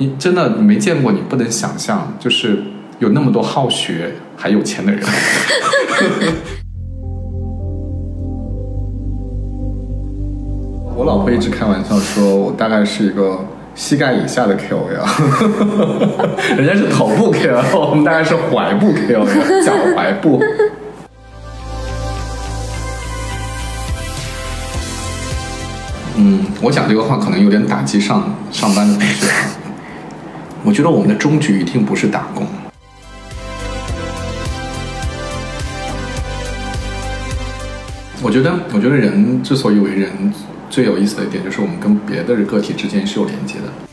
你真的没见过，你不能想象，就是有那么多好学还有钱的人。我老婆一直开玩笑说，我大概是一个膝盖以下的 KOL，人家是头部 KOL，我们大概是踝部 KOL，脚踝部。嗯，我讲这个话可能有点打击上上班的同学啊。我觉得我们的终局一定不是打工。我觉得，我觉得人之所以为人，最有意思的一点就是我们跟别的个体之间是有连接的。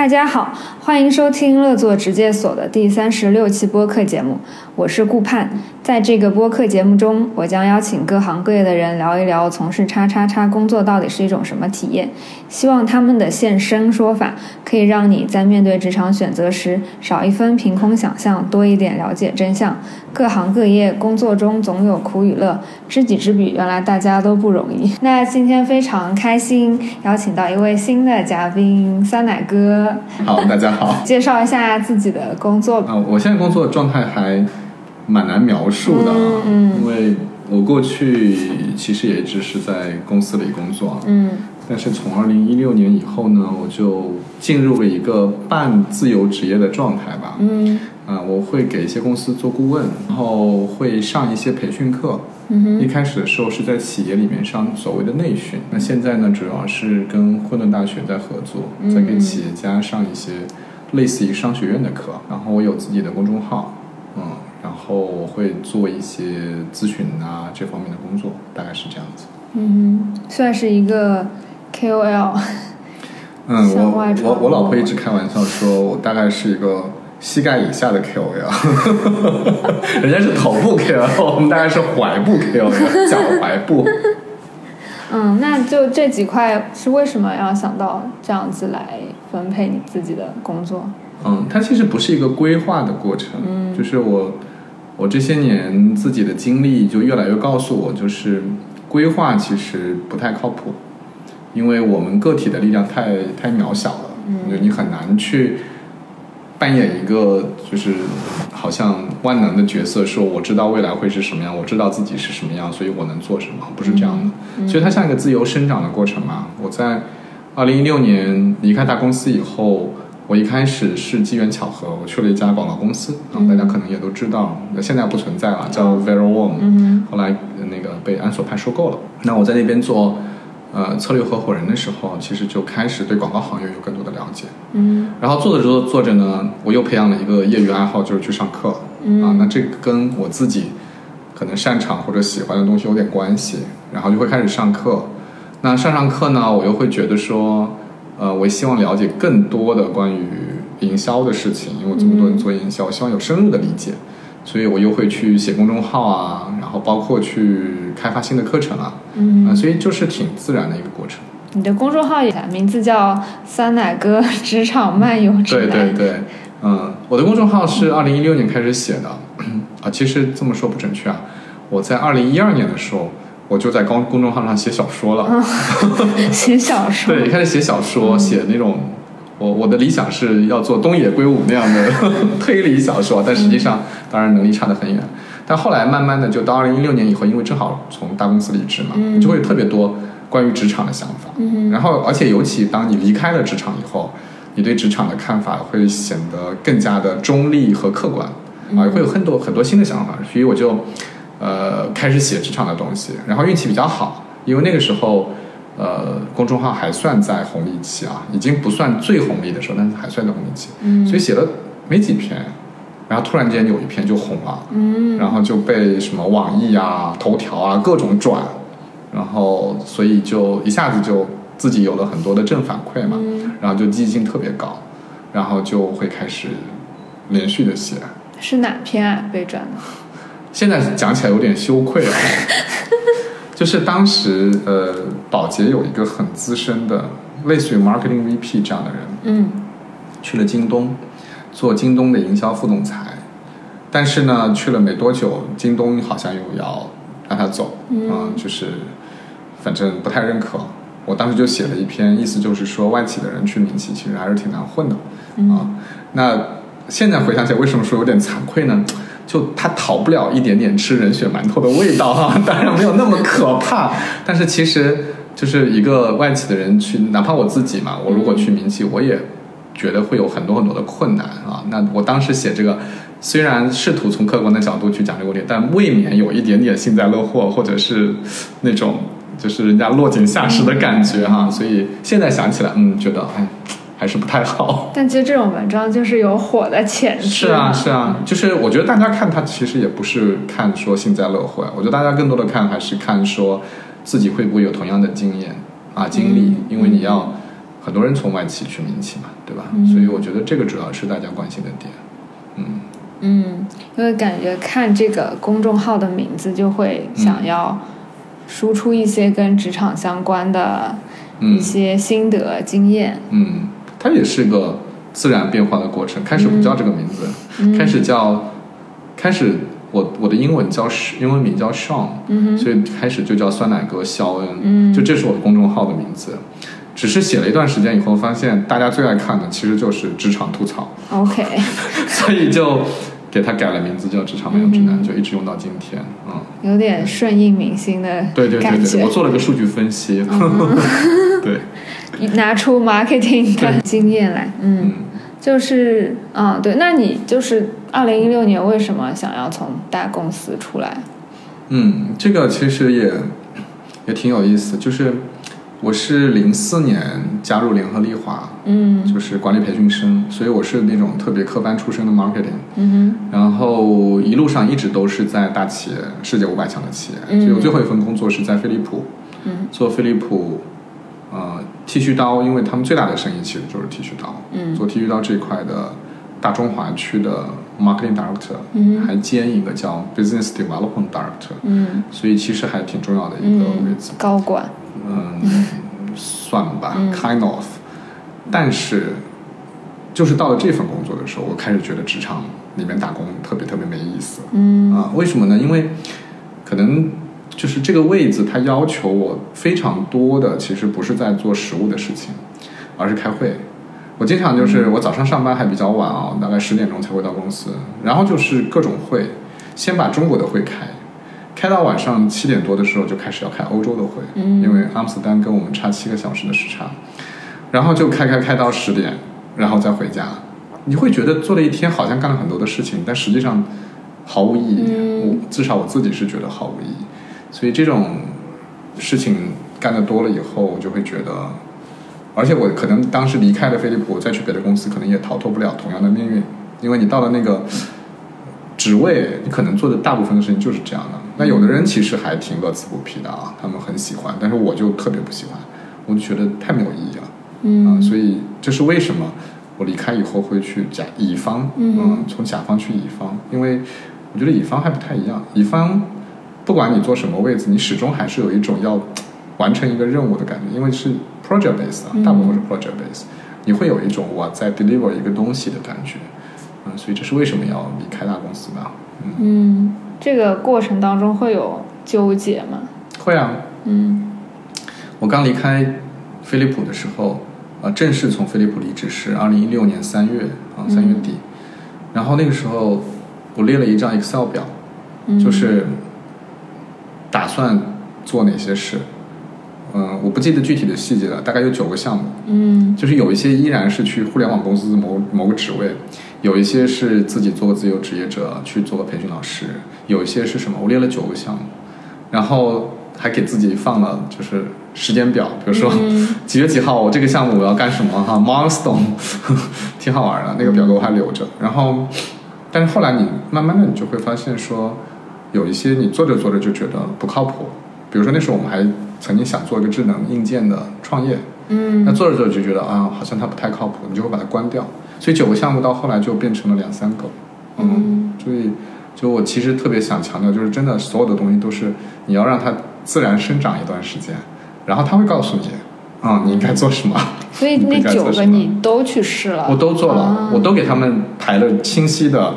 大家好，欢迎收听乐作职介所的第三十六期播客节目，我是顾盼。在这个播客节目中，我将邀请各行各业的人聊一聊从事叉叉叉工作到底是一种什么体验，希望他们的现身说法可以让你在面对职场选择时少一分凭空想象，多一点了解真相。各行各业工作中总有苦与乐，知己知彼，原来大家都不容易。那今天非常开心，邀请到一位新的嘉宾酸奶哥。好，大家好。介绍一下自己的工作吧。啊、我现在工作状态还蛮难描述的，啊嗯嗯因为我过去其实也只是在公司里工作，嗯但是从二零一六年以后呢，我就进入了一个半自由职业的状态吧。嗯啊、我会给一些公司做顾问，然后会上一些培训课。嗯一开始的时候是在企业里面上所谓的内训，那现在呢，主要是跟混沌大学在合作，嗯在给企业家上一些类似于商学院的课。然后我有自己的公众号，嗯，然后我会做一些咨询啊这方面的工作，大概是这样子。嗯哼，算是一个 KOL。嗯，我我我老婆一直开玩笑说，我大概是一个膝盖以下的 KOL，人家是头部 KOL，我们大概是踝部 KOL，脚踝部。嗯，那就这几块是为什么要想到这样子来分配你自己的工作？嗯，它其实不是一个规划的过程，嗯就是我我这些年自己的经历就越来越告诉我，就是规划其实不太靠谱，因为我们个体的力量太太渺小了，你很难去扮演一个就是好像万能的角色，说我知道未来会是什么样，我知道自己是什么样，所以我能做什么，不是这样的。嗯所以它像一个自由生长的过程嘛。我在二零一六年离开大公司以后，我一开始是机缘巧合，我去了一家广告公司大家可能也都知道，现在不存在了，叫 VeroWarm，、嗯后来呃那个被安索派收购了。那我在那边做呃策略合伙人的时候，其实就开始对广告行业有更多的了解。嗯然后做着做着做着呢，我又培养了一个业余爱好，就是去上课。嗯啊，那这跟我自己可能擅长或者喜欢的东西有点关系，然后就会开始上课。那上上课呢，我又会觉得说，呃，我希望了解更多的关于营销的事情，因为我这么多人做营销，我希望有深入的理解，所以我又会去写公众号啊，然后包括去开发新的课程啊，啊、嗯，所以就是挺自然的一个过程。你的公众号也名字叫“酸奶哥职场漫游指对南”。对对，嗯，我的公众号是二零一六年开始写的，啊，其实这么说不准确啊，我在二零一二年的时候，我就在公公众号上写小说了，写小说。对，开始写小说，写那种，我我的理想是要做东野圭吾那样的 推理小说，但实际上当然能力差得很远。但后来慢慢的，就到二零一六年以后，因为正好从大公司离职嘛，嗯就会有特别多关于职场的想法。嗯然后，而且尤其当你离开了职场以后，你对职场的看法会显得更加的中立和客观，啊，会有很多很多新的想法。所以我就呃开始写职场的东西，然后运气比较好，因为那个时候呃公众号还算在红利期啊，已经不算最红利的时候，但是还算在红利期，嗯所以写了没几篇，然后突然间有一篇就红了，嗯然后就被什么网易啊、头条啊各种转，然后所以就一下子就自己有了很多的正反馈嘛，嗯，然后就积极性特别高，然后就会开始连续的写。是哪篇啊？被转的？现在讲起来有点羞愧啊，就是当时呃，宝洁有一个很资深的，类似于 marketing VP 这样的人，嗯去了京东，做京东的营销副总裁。但是呢，去了没多久，京东好像又要让他走，啊、就是反正不太认可。我当时就写了一篇，意思就是说，外企的人去民企其实还是挺难混的，啊。那现在回想起来，为什么说有点惭愧呢？就他逃不了一点点吃人血馒头的味道哈、当然没有那么可怕，但是其实就是一个外企的人去，哪怕我自己嘛，我如果去民企，我也觉得会有很多很多的困难啊。那我当时写这个，虽然试图从客观的角度去讲这个问题，但未免有一点点幸灾乐祸，或者是那种就是人家落井下石的感觉哈、所以现在想起来，嗯，觉得哎，还是不太好。但其实这种文章就是有火的潜质是啊，是啊，就是我觉得大家看它其实也不是看说幸灾乐祸，我觉得大家更多的看还是看说自己会不会有同样的经验啊经历，因为你要很多人从外企去民企嘛，对吧？所以我觉得这个主要是大家关心的点。嗯，嗯，因为感觉看这个公众号的名字就会想要输出一些跟职场相关的嗯一些心得、经验。嗯，它也是个自然变化的过程。开始不叫这个名字，嗯开始叫，开始我我的英文叫英文名叫 Sean，、嗯所以开始就叫酸奶哥肖恩，嗯就这是我的公众号的名字。只是写了一段时间以后，发现大家最爱看的其实就是职场吐槽，OK，所以就给它改了名字叫《职场没有指南》，就一直用到今天。嗯，有点顺应明星的对对对对，我。做了个数据分析。对，拿出 marketing 的经验来，嗯，嗯。就是，嗯，对，那你就是二零一六年为什么想要从大公司出来？嗯，这个其实也也挺有意思，就是我是零四年加入联合利华，嗯。就是管理培训生，所以我是那种特别科班出身的 marketing，嗯哼。然后一路上一直都是在大企业、世界五百强的企业，嗯。所以我最后一份工作是在飞利浦，嗯。做飞利浦，呃，剃须刀，因为他们最大的生意其实就是剃须刀，嗯。做剃须刀这一块的大中华区的 marketing director，嗯还兼一个叫 business development director，嗯。所以其实还挺重要的一个位嗯置，，高管，嗯，算吧、嗯。k i n d of。但是，就是到了这份工作的时候，我开始觉得职场里面打工特别特别没意思。嗯啊，为什么呢？因为可能就是这个位子，它要求我非常多的，其实不是在做实务的事情，而是开会。我经常就是我早上上班还比较晚啊，大概十点钟才会到公司，然后就是各种会，先把中国的会开，开到晚上七点多的时候就开始要开欧洲的会，嗯因为阿姆斯特丹跟我们差七个小时的时差，然后就开开开到十点，然后再回家。你会觉得做了一天好像干了很多的事情，但实际上毫无意义。嗯我至少我自己是觉得毫无意义。所以这种事情干的多了以后，我就会觉得，而且我可能当时离开了飞利浦，再去别的公司，可能也逃脱不了同样的命运，因为你到了那个职位，你可能做的大部分的事情就是这样的。那有的人其实还挺乐此不疲的啊，他们很喜欢，但是我就特别不喜欢，我就觉得太没有意义了。啊，嗯所以这是为什么我离开以后会去甲乙方，嗯。从甲方去乙方，因为我觉得乙方还不太一样，乙方不管你做什么位置，你始终还是有一种要完成一个任务的感觉，因为是 project base 啊，嗯。大部分是 project base，、你会有一种我在 deliver 一个东西的感觉，嗯，所以这是为什么要离开大公司吧，嗯，嗯，这个过程当中会有纠结吗？会啊，嗯。我刚离开飞利浦的时候，呃，正式从飞利浦离职是二零一六年三月啊，三月底。然后那个时候，我列了一张 Excel 表，嗯，就是打算做哪些事。嗯、我不记得具体的细节了，大概有九个项目。嗯就是有一些依然是去互联网公司某某个职位，有一些是自己做个自由职业者去做个培训老师，有一些是什么？我列了九个项目，然后还给自己放了就是时间表，比如说、嗯。几月几号我这个项目我要干什么哈，milestone，挺好玩的，那个表格我还留着。然后，但是后来你慢慢的你就会发现说，有一些你做着做着就觉得不靠谱，比如说那时候我们还曾经想做一个智能硬件的创业，嗯。那做着做着就觉得啊，好像它不太靠谱，你就会把它关掉。所以九个项目到后来就变成了两三个，嗯，所以就我其实特别想强调，就是真的所有的东西都是你要让它自然生长一段时间，然后他会告诉你啊、你应该做什么？所以那九个你都去试了，我都做了，啊我都给他们排了清晰的，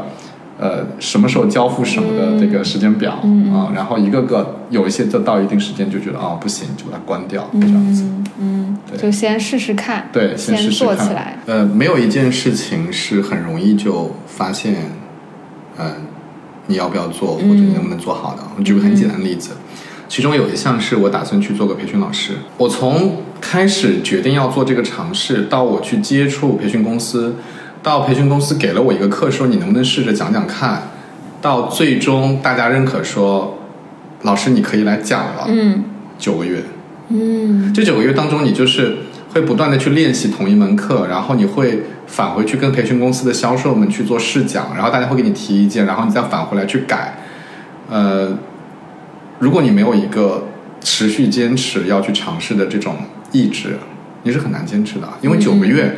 呃，什么时候交付什么的这个时间表啊、嗯然后一个个有一些就到一定时间就觉得哦不行，就把它关掉，这样子。嗯嗯，对就先试试看，对，先试试看做起来。呃，没有一件事情是很容易就发现，嗯、你要不要做或者你能不能做好的。我举个很简单的例子，其中有一项是我打算去做个培训老师。我从开始决定要做这个尝试，到我去接触培训公司，到培训公司给了我一个课，说你能不能试着讲讲看，到最终大家认可说，老师你可以来讲了，嗯九个月。嗯这九个月当中，你就是会不断的去练习同一门课，然后你会返回去跟培训公司的销售们去做试讲，然后大家会给你提意见，然后你再返回来去改。呃，如果你没有一个持续坚持要去尝试的这种意志，你是很难坚持的，因为九个月。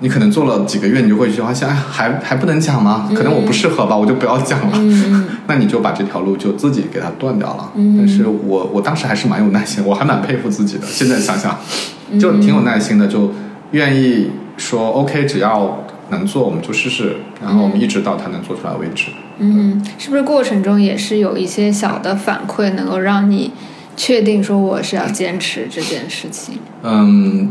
你可能做了几个月，你就会发现，哎，还还不能讲吗？可能我不适合吧，我就不要讲了。嗯 那你就把这条路就自己给它断掉了。嗯但是我我当时还是蛮有耐心，我还蛮佩服自己的。现在想想，嗯就挺有耐心的，就愿意说 OK，只要能做我们就试试，然后我们一直到它能做出来为止。嗯，是不是过程中也是有一些小的反馈，能够让你确定说我是要坚持这件事情？嗯，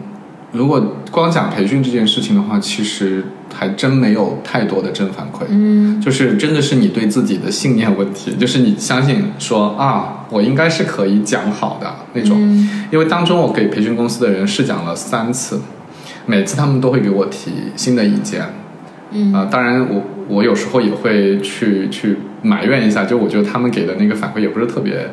如果光讲培训这件事情的话，其实还真没有太多的正反馈。嗯就是真的是你对自己的信念问题，就是你相信说啊，我应该是可以讲好的那种。嗯因为当中我给培训公司的人试讲了三次，每次他们都会给我提新的意见。嗯啊、当然我我有时候也会去去埋怨一下，就我觉得他们给的那个反馈也不是特别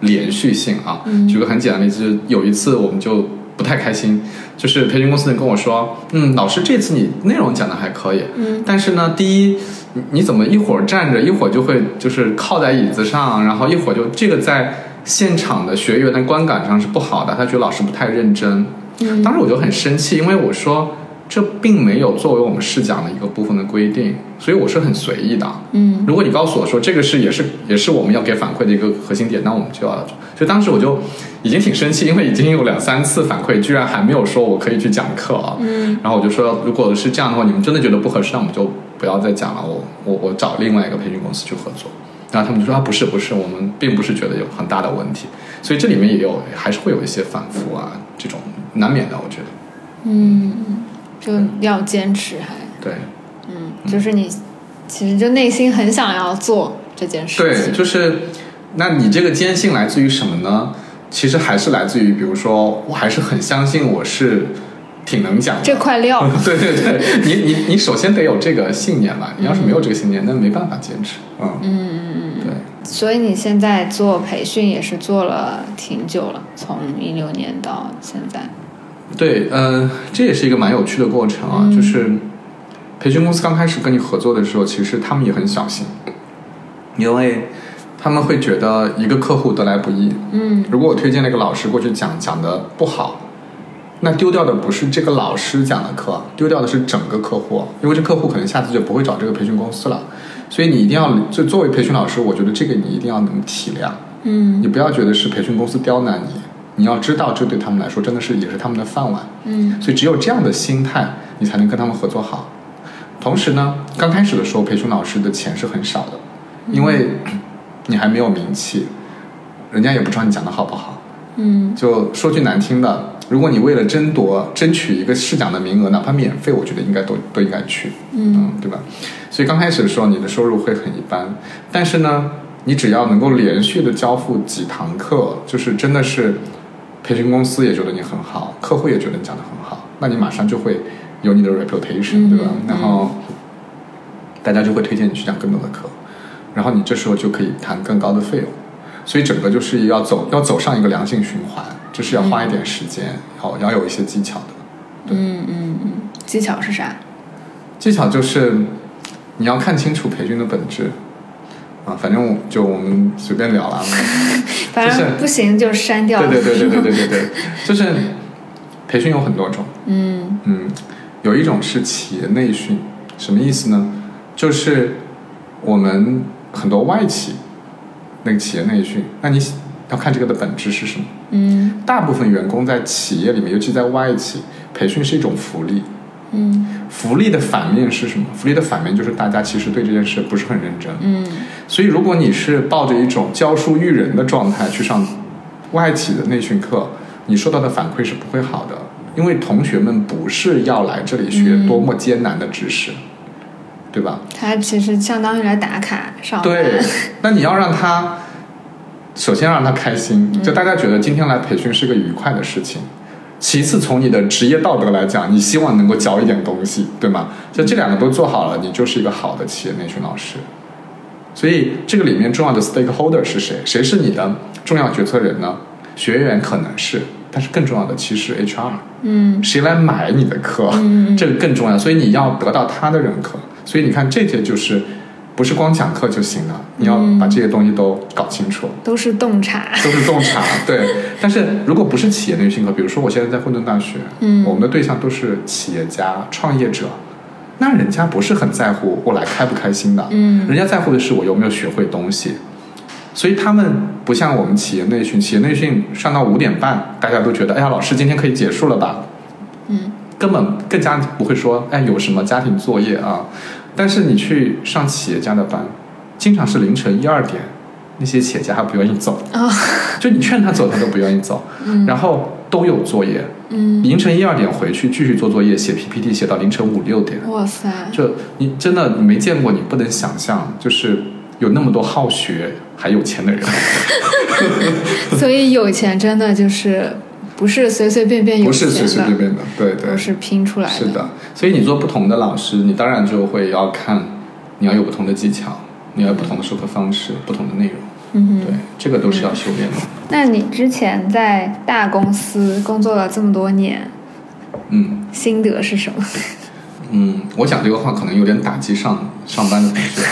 连续性啊。嗯举个很简单的例子，就是有一次我们就不太开心，就是培训公司人跟我说，嗯，老师这次你内容讲的还可以，嗯但是呢，第一，你你怎么一会儿站着，一会儿就会就是靠在椅子上，然后一会儿就这个在现场的学员的观感上是不好的，他觉得老师不太认真。嗯当时我就很生气，因为我说这并没有作为我们试讲的一个部分的规定，所以我是很随意的。嗯如果你告诉我说这个是也是也是我们要给反馈的一个核心点，那我们就要，所以当时我就已经挺生气，因为已经有两三次反馈，居然还没有说我可以去讲课啊。嗯然后我就说，如果是这样的话，你们真的觉得不合适，那我们就不要再讲了，我我我找另外一个培训公司去合作。然后他们就说啊，不是不是，我们并不是觉得有很大的问题，所以这里面也有还是会有一些反复啊，这种难免的，我觉得。嗯，就要坚持还，对嗯，就是你其实就内心很想要做这件事对，就是，那你这个坚信来自于什么呢？其实还是来自于，比如说，我还是很相信我是挺能讲的。这块料，对对对，你你你首先得有这个信念吧。你要是没有这个信念，那没办法坚持。嗯嗯嗯嗯。对。所以你现在做培训也是做了挺久了，从一六年到现在。对，嗯、这也是一个蛮有趣的过程啊。嗯就是培训公司刚开始跟你合作的时候，其实他们也很小心，因为他们会觉得一个客户得来不易。嗯如果我推荐了一个老师过去讲，讲的不好，那丢掉的不是这个老师讲的课，丢掉的是整个客户，因为这客户可能下次就不会找这个培训公司了。所以你一定要，就作为培训老师，我觉得这个你一定要能体谅，嗯你不要觉得是培训公司刁难你，你要知道这对他们来说真的是也是他们的饭碗。嗯所以只有这样的心态，你才能跟他们合作好。同时呢，刚开始的时候，培训老师的钱是很少的，因为 你还没有名气，人家也不知道你讲的好不好。嗯就说句难听的，如果你为了争夺、争取一个试讲的名额，哪怕免费，我觉得应该都都应该去，嗯对吧？所以刚开始的时候，你的收入会很一般，但是呢，你只要能够连续的交付几堂课，就是真的是培训公司也觉得你很好，客户也觉得你讲的很好，那你马上就会有你的 reputation，、嗯对吧？嗯然后大家就会推荐你去讲更多的课，然后你这时候就可以谈更高的费用。所以整个就是要走要走上一个良性循环，就是要花一点时间，要要有一些技巧的。嗯嗯嗯，技巧是啥？技巧就是你要看清楚培训的本质啊，反正我就我们随便聊了。反正不行就删掉。对对对对对对对对，就是培训有很多种，嗯嗯，有一种是企业内训，什么意思呢？就是我们很多外企那个企业内训，那你要看这个的本质是什么。嗯大部分员工在企业里面，尤其在外企，培训是一种福利。嗯福利的反面是什么？福利的反面就是大家其实对这件事不是很认真。嗯所以，如果你是抱着一种教书育人的状态去上外企的内训课，你收到的反馈是不会好的，因为同学们不是要来这里学多么艰难的知识，对吧？他其实相当于来打卡上班。对，那你要让他，首先让他开心，就大家觉得今天来培训是个愉快的事情。其次，从你的职业道德来讲，你希望能够教一点东西，对吗？就这两个都做好了，你就是一个好的企业内训老师。所以这个里面重要的 stakeholder 是谁？谁是你的重要决策人呢？学员可能是，但是更重要的其实是 HR。嗯谁来买你的课，嗯这个更重要。所以你要得到他的认可。所以你看，这些就是不是光讲课就行了，你要把这些东西都搞清楚，都是洞察。都是洞察。对，但是如果不是企业内训课，比如说我现在在混沌大学，嗯我们的对象都是企业家、创业者，那人家不是很在乎我来开不开心的，嗯人家在乎的是我有没有学会东西。所以他们不像我们企业内训，企业内训上到五点半，大家都觉得，哎呀，老师今天可以结束了吧？嗯根本更加不会说，哎，有什么家庭作业啊？但是你去上企业家的班，经常是凌晨一二点，那些企业家还不愿意走，啊 就你劝他走，他都不愿意走，嗯。然后都有作业，嗯，凌晨一二点回去继续做作业，写 PPT，写到凌晨五六点，哇塞，就你真的你没见过，你不能想象，就是有那么多好学还有钱的人，所以有钱真的就是不是随随便便有不钱的，是随随便便的，对对，都是拼出来的。是的，所以你做不同的老师，你当然就会要看，你要有不同的技巧，你要有不同的授课方式，不同的内容。嗯哼。对，这个都是要修炼的。那你之前在大公司工作了这么多年，嗯心得是什么？嗯，我讲这个话可能有点打击上上班的同学啊。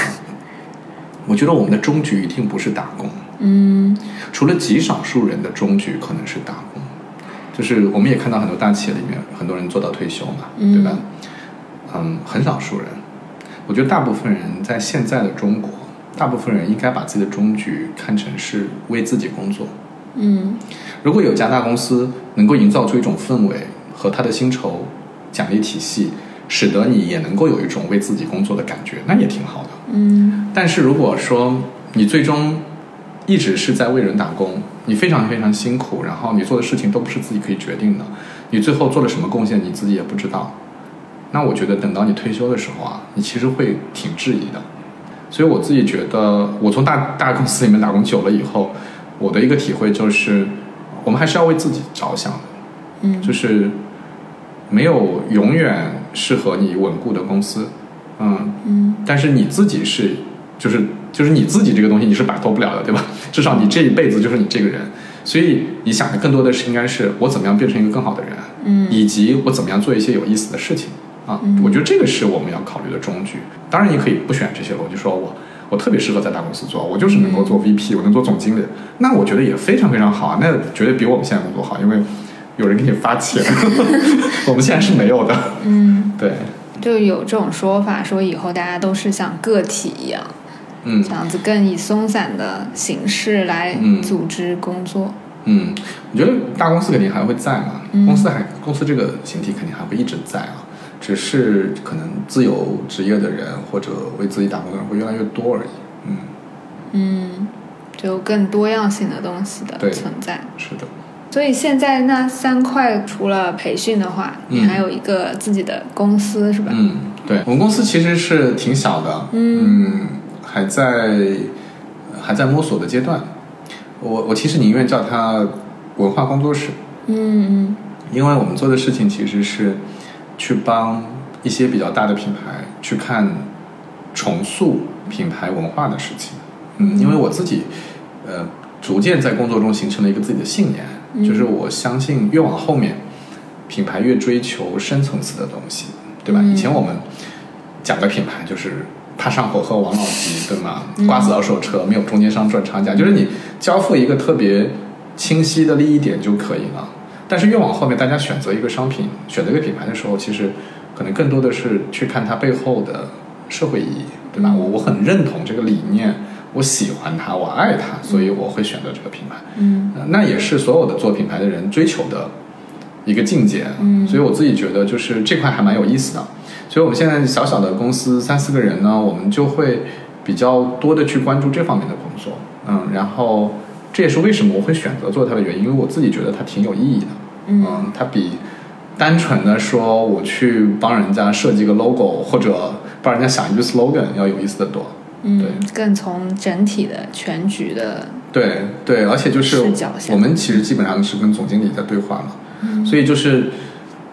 我觉得我们的终局一定不是打工，嗯除了极少数人的终局可能是打工，就是我们也看到很多大企业里面很多人做到退休嘛，嗯对吧？嗯，很少数人。我觉得大部分人在现在的中国，大部分人应该把自己的终局看成是为自己工作。嗯如果有家大公司能够营造出一种氛围和它的薪酬奖励体系，使得你也能够有一种为自己工作的感觉，那也挺好的。嗯但是如果说你最终一直是在为人打工，你非常非常辛苦，然后你做的事情都不是自己可以决定的，你最后做了什么贡献你自己也不知道，那我觉得等到你退休的时候啊，你其实会挺质疑的。所以我自己觉得，我从大大公司里面打工久了以后，我的一个体会就是，我们还是要为自己着想的。嗯。就是没有永远适合你稳固的公司，嗯，嗯。但是你自己是，就是就是你自己这个东西你是摆脱不了的，对吧？至少你这一辈子就是你这个人，所以你想的更多的是应该是我怎么样变成一个更好的人，嗯以及我怎么样做一些有意思的事情啊。嗯我觉得这个是我们要考虑的终局。当然，你可以不选这些了，我就说我我特别适合在大公司做，我就是能够做 VP，我能做总经理，那我觉得也非常非常好啊，那绝对比我们现在工作好，因为有人给你发钱，我们现在是没有的。嗯，对，就有这种说法，说以后大家都是像个体一样，嗯。这样子更以松散的形式来嗯组织工作。嗯，我觉得大公司肯定还会在嘛，嗯。公司还公司这个形体肯定还会一直在啊，只是可能自由职业的人或者为自己打工的人会越来越多而已。嗯，嗯，就更多样性的东西的存在。是的。所以现在那三块除了培训的话，你嗯还有一个自己的公司是吧？嗯，对，我们公司其实是挺小的，嗯还在还在摸索的阶段。我我其实宁愿叫它文化工作室，嗯因为我们做的事情其实是去帮一些比较大的品牌去看重塑品牌文化的事情。嗯，因为我自己呃逐渐在工作中形成了一个自己的信念，嗯就是我相信越往后面，品牌越追求深层次的东西，对吧？嗯以前我们讲的品牌就是。怕上火喝王老吉，对吗？嗯瓜子二手车没有中间商赚差价，就是你交付一个特别清晰的利益点就可以了。但是越往后面，大家选择一个商品、选择一个品牌的时候，其实可能更多的是去看它背后的社会意义，对吧？嗯我我很认同这个理念，我喜欢它，我爱它，所以我会选择这个品牌。嗯呃那也是所有的做品牌的人追求的一个境界。嗯所以我自己觉得就是这块还蛮有意思的。所以我们现在小小的公司三四个人呢，我们就会比较多的去关注这方面的工作。嗯，然后这也是为什么我会选择做它的原因，因为我自己觉得它挺有意义的。嗯它比单纯的说我去帮人家设计个 logo 或者帮人家想一句 slogan 要有意思的多。嗯对，更从整体的全局的，对对，而且就是我们其实基本上是跟总经理在对话嘛，嗯所以就是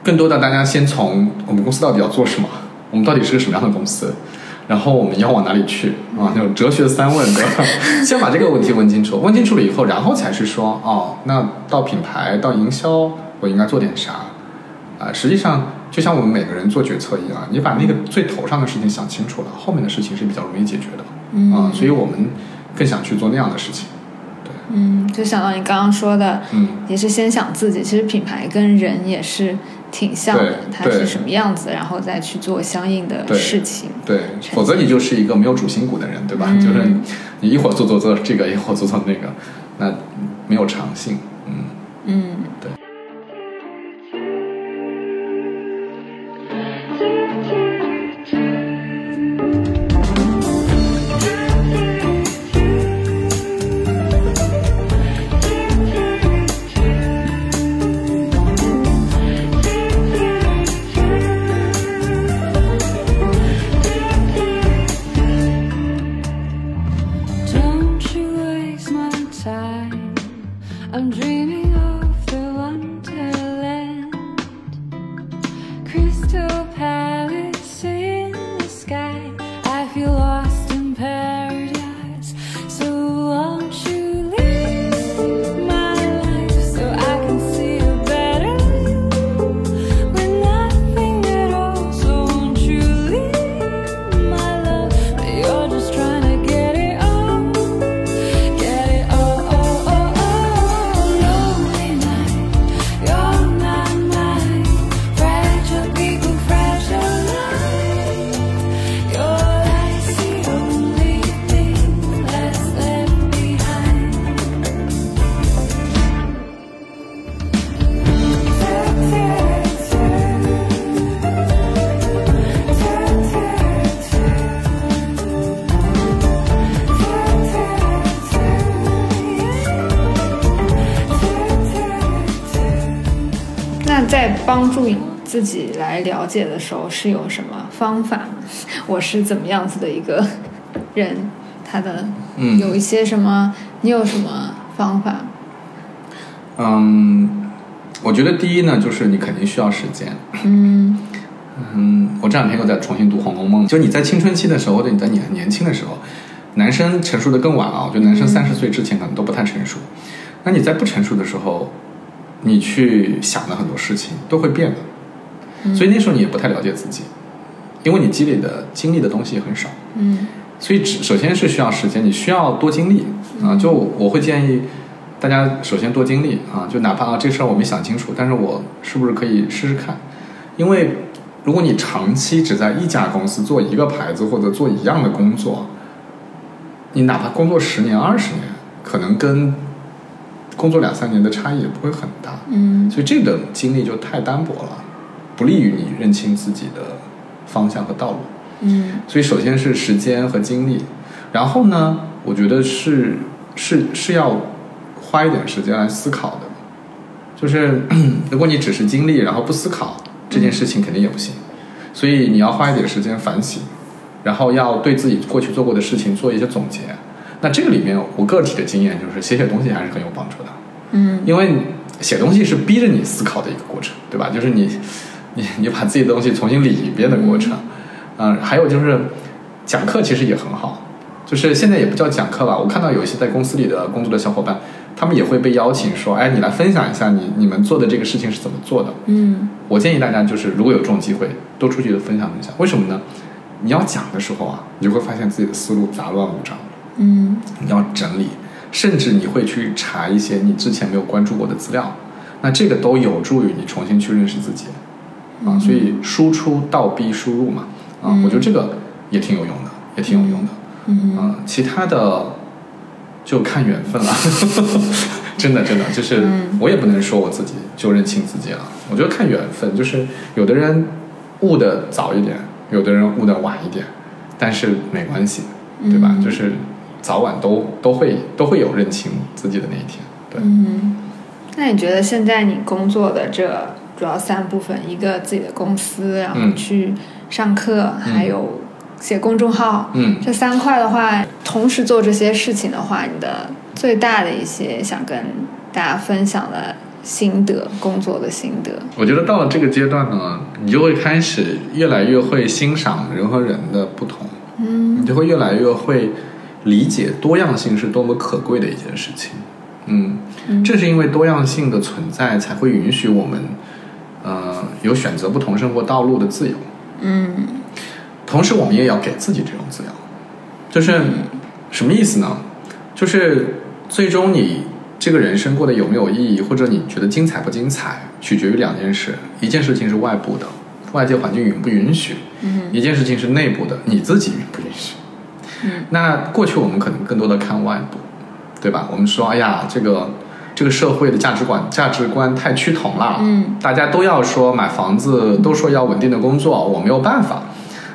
更多的大家先从我们公司到底要做什么，我们到底是个什么样的公司，然后我们要往哪里去啊？那种哲学三问，对吧？先把这个问题问清楚，问清楚了以后，然后才是说哦，那到品牌到营销，我应该做点啥？啊，实际上就像我们每个人做决策一样，你把那个最头上的事情想清楚了，后面的事情是比较容易解决的。嗯啊，所以我们更想去做那样的事情。对，嗯，就想到你刚刚说的，嗯，也是先想自己，其实品牌跟人也是挺像的对，对它是什么样子，然后再去做相应的事情。对，否则你就是一个没有主心骨的人，对吧？嗯就是你一会儿做做做这个，一会儿做做那个，那没有长性。嗯，嗯，自己来了解的时候，是有什么方法？我是怎么样子的一个人？他的嗯有一些什么？你有什么方法？嗯，我觉得第一呢，就是你肯定需要时间。嗯嗯，我这两天又在重新读《红楼梦》，就你在青春期的时候，或者你在你很年轻的时候，男生成熟的更晚啊。我觉得男生三十岁之前可能都不太成熟。那你在不成熟的时候，你去想的很多事情都会变的，所以那时候你也不太了解自己，因为你积累的经历的东西很少。嗯所以只首先是需要时间，你需要多经历啊。就我会建议大家首先多经历啊，就哪怕啊这事儿我没想清楚，但是我是不是可以试试看？因为如果你长期只在一家公司做一个牌子或者做一样的工作，你哪怕工作十年二十年，可能跟工作两三年的差异也不会很大。嗯所以这个经历就太单薄了，不利于你认清自己的方向和道路。嗯所以首先是时间和精力，然后呢，我觉得是是是要花一点时间来思考的。就是 如果你只是经历，然后不思考这件事情，肯定也不行。所以你要花一点时间反省，然后要对自己过去做过的事情做一些总结。那这个里面，我个体的经验就是写写东西还是很有帮助的。嗯因为写东西是逼着你思考的一个过程，对吧？就是你，你你把自己的东西重新理一遍的过程。嗯、还有就是讲课其实也很好，就是现在也不叫讲课吧。我看到有一些在公司里的工作的小伙伴，他们也会被邀请说，哎，你来分享一下你你们做的这个事情是怎么做的。嗯我建议大家就是如果有这种机会，多出去分享分享。为什么呢？你要讲的时候啊，你就会发现自己的思路杂乱无章。嗯你要整理，甚至你会去查一些你之前没有关注过的资料，那这个都有助于你重新去认识自己啊。所以输出倒逼输入嘛，啊，我觉得这个也挺有用的，也挺有用的。嗯、啊，其他的就看缘分了。真的，真的，就是我也不能说我自己就认清自己了。我觉得看缘分，就是有的人悟的早一点，有的人悟的晚一点，但是没关系，对吧？就是早晚都都会都会有认清自己的那一天。对，嗯那你觉得现在你工作的这主要三部分，一个自己的公司，然后嗯去上课，还有写公众号，嗯。这三块的话，同时做这些事情的话，你的最大的一些想跟大家分享的心得，工作的心得。我觉得到了这个阶段呢，你就会开始越来越会欣赏人和人的不同，嗯，你就会越来越会理解多样性是多么可贵的一件事情，嗯，正是因为多样性的存在，才会允许我们，呃，有选择不同生活道路的自由，嗯同时我们也要给自己这种自由，就是什么意思呢？就是最终你这个人生过得有没有意义，或者你觉得精彩不精彩，取决于两件事：一件事情是外部的，外界环境允不允许；一件事情是内部的，你自己允不允许。那过去我们可能更多的看外部，对吧？我们说，哎呀，这个这个社会的价值观价值观太趋同了，嗯，大家都要说买房子，都说要稳定的工作，我没有办法，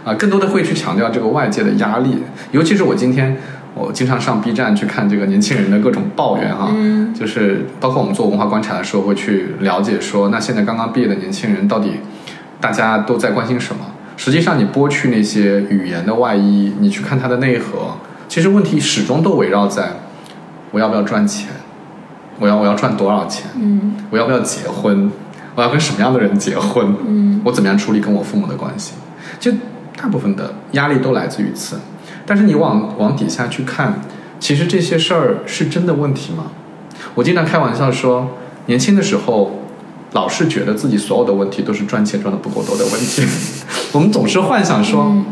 啊，更多的会去强调这个外界的压力，尤其是我今天。我经常上 B 站去看这个年轻人的各种抱怨哈，嗯。就是包括我们做文化观察的时候会去了解说，那现在刚刚毕业的年轻人到底大家都在关心什么？实际上，你剥去那些语言的外衣，你去看它的内核，其实问题始终都围绕在我要不要赚钱，我要我要赚多少钱，嗯。我要不要结婚，我要跟什么样的人结婚，嗯。我怎么样处理跟我父母的关系，就大部分的压力都来自于此。但是你往往底下去看，其实这些事儿是真的问题吗？我经常开玩笑说，年轻的时候，老是觉得自己所有的问题都是赚钱赚的不够多的问题。我们总是幻想说，嗯，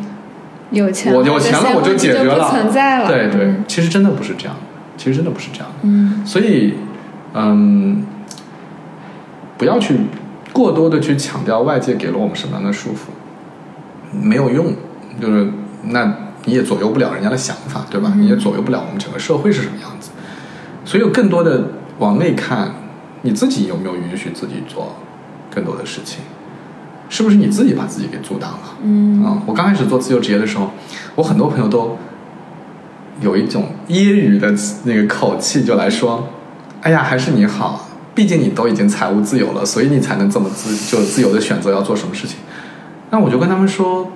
有钱我有钱了我就解决了，存在了。对对，嗯。其实真的不是这样，其实真的不是这样。嗯。所以，嗯，不要去过多的去强调外界给了我们什么样的束缚，没有用。就是那你也左右不了人家的想法，对吧？你也左右不了我们整个社会是什么样子。所以，更多的往内看，你自己有没有允许自己做更多的事情？是不是你自己把自己给阻挡了？嗯啊，我刚开始做自由职业的时候，我很多朋友都有一种揶揄的那个口气，就来说：“哎呀，还是你好，毕竟你都已经财务自由了，所以你才能这么自就自由的选择要做什么事情。”那我就跟他们说，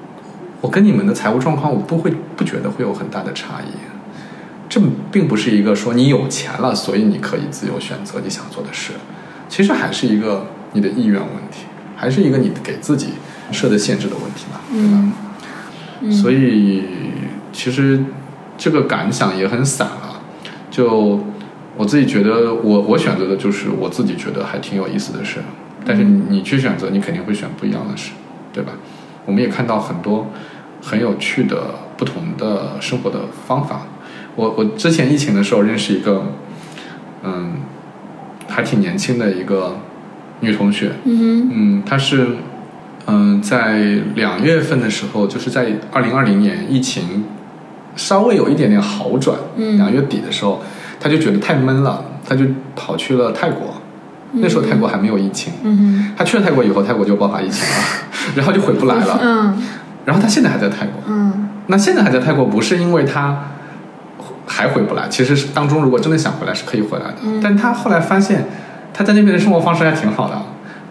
我跟你们的财务状况，我不会不觉得会有很大的差异。这并不是一个说你有钱了，所以你可以自由选择你想做的事，其实还是一个你的意愿问题，还是一个你给自己设的限制的问题吧，对吧？所以其实这个感想也很散了。就我自己觉得我，我选择的就是我自己觉得还挺有意思的事，但是你去选择，你肯定会选不一样的事，对吧？我们也看到很多很有趣的不同的生活的方法。我我之前疫情的时候认识一个，嗯，还挺年轻的一个女同学，嗯嗯，她是嗯在两月份的时候，就是在二零二零年疫情稍微有一点点好转，嗯两月底的时候，她就觉得太闷了，他就跑去了泰国，那时候泰国还没有疫情，嗯她去了泰国以后，泰国就爆发疫情了，然后就回不来了，嗯。然后他现在还在泰国，嗯。那现在还在泰国，不是因为他还回不来，其实是当中如果真的想回来是可以回来的。嗯。但他后来发现，他在那边的生活方式还挺好的。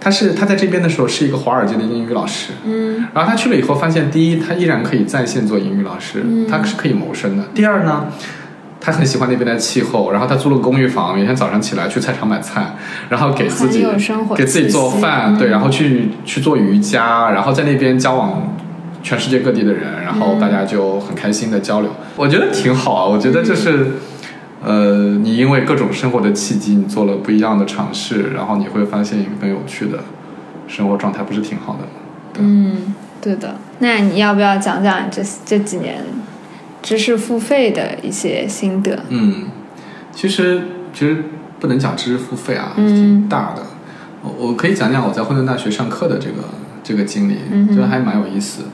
他是他在这边的时候是一个华尔街的英语老师，嗯。然后他去了以后发现，第一，他依然可以在线做英语老师，嗯。他是可以谋生的。第二呢，他很喜欢那边的气候，然后他租了个公寓房，每天早上起来去菜场买菜，然后给自己给自己做饭，嗯对，然后去去做瑜伽，然后在那边交往全世界各地的人，然后大家就很开心的交流，我觉得挺好啊。我觉得就是，呃，你因为各种生活的契机，你做了不一样的尝试，然后你会发现一个更有趣的生活状态，不是挺好的吗？嗯，对的。那你要不要讲讲这这几年知识付费的一些心得？嗯，其实其实不能讲知识付费啊，嗯挺大的。我我可以讲讲我在混沌大学上课的这个这个经历，觉得还蛮有意思。